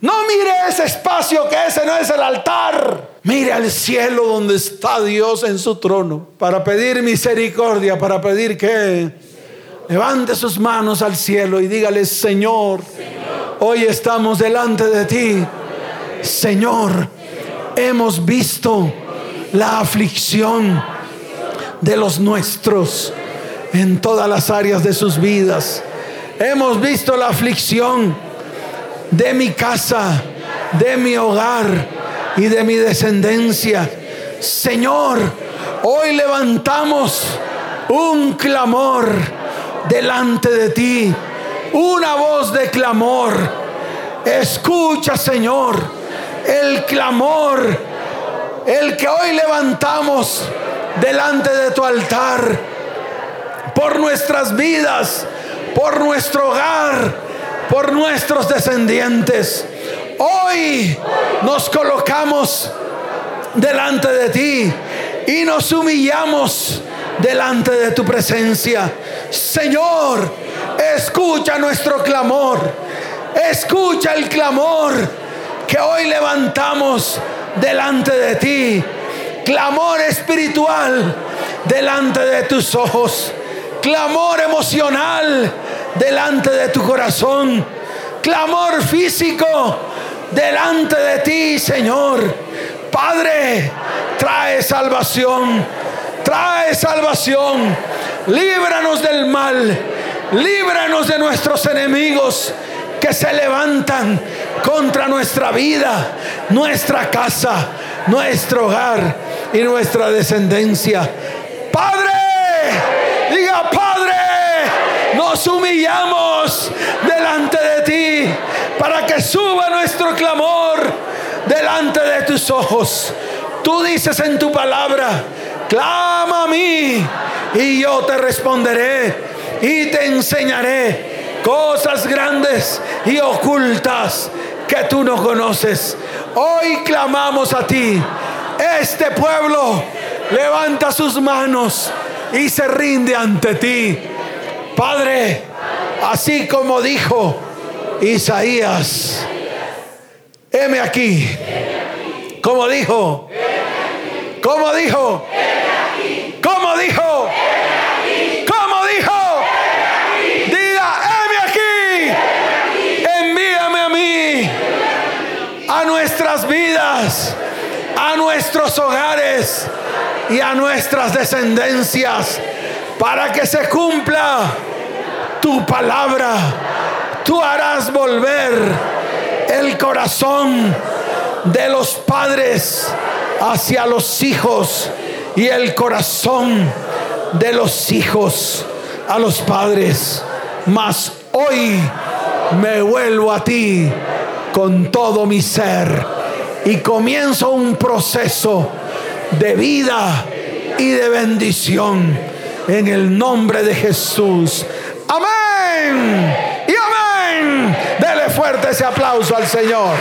No mire ese espacio que ese no es el altar. Mire al cielo donde está Dios en su trono para pedir misericordia, para pedir que levante sus manos al cielo y dígale, Señor, hoy estamos delante de ti. Señor, hemos visto la aflicción de los nuestros en todas las áreas de sus vidas. Hemos visto la aflicción de mi casa, de mi hogar y de mi descendencia. Señor, hoy levantamos un clamor delante de ti, una voz de clamor. Escucha, Señor, el clamor, el que hoy levantamos delante de tu altar, por nuestras vidas, por nuestro hogar por nuestros descendientes. Hoy nos colocamos delante de ti y nos humillamos delante de tu presencia. Señor, escucha nuestro clamor. Escucha el clamor que hoy levantamos delante de ti. Clamor espiritual delante de tus ojos. Clamor emocional delante de tu corazón. Clamor físico delante de ti, Señor. Padre, trae salvación. Trae salvación. Líbranos del mal. Líbranos de nuestros enemigos que se levantan contra nuestra vida, nuestra casa, nuestro hogar y nuestra descendencia. Padre, diga Padre nos humillamos delante de ti para que suba nuestro clamor delante de tus ojos. Tú dices en tu palabra, clama a mí y yo te responderé y te enseñaré cosas grandes y ocultas que tú no conoces. Hoy clamamos a ti. Este pueblo levanta sus manos y se rinde ante ti. Padre, así como dijo Isaías, heme aquí. Como dijo, como dijo, como dijo, como dijo, diga, heme aquí, envíame a mí, a nuestras vidas, a nuestros hogares y a nuestras descendencias para que se cumpla tu palabra. Tú harás volver el corazón de los padres hacia los hijos y el corazón de los hijos a los padres. Mas hoy me vuelvo a ti con todo mi ser y comienzo un proceso de vida y de bendición en el nombre de Jesús. Amén. Y amén. Dele fuerte ese aplauso al Señor.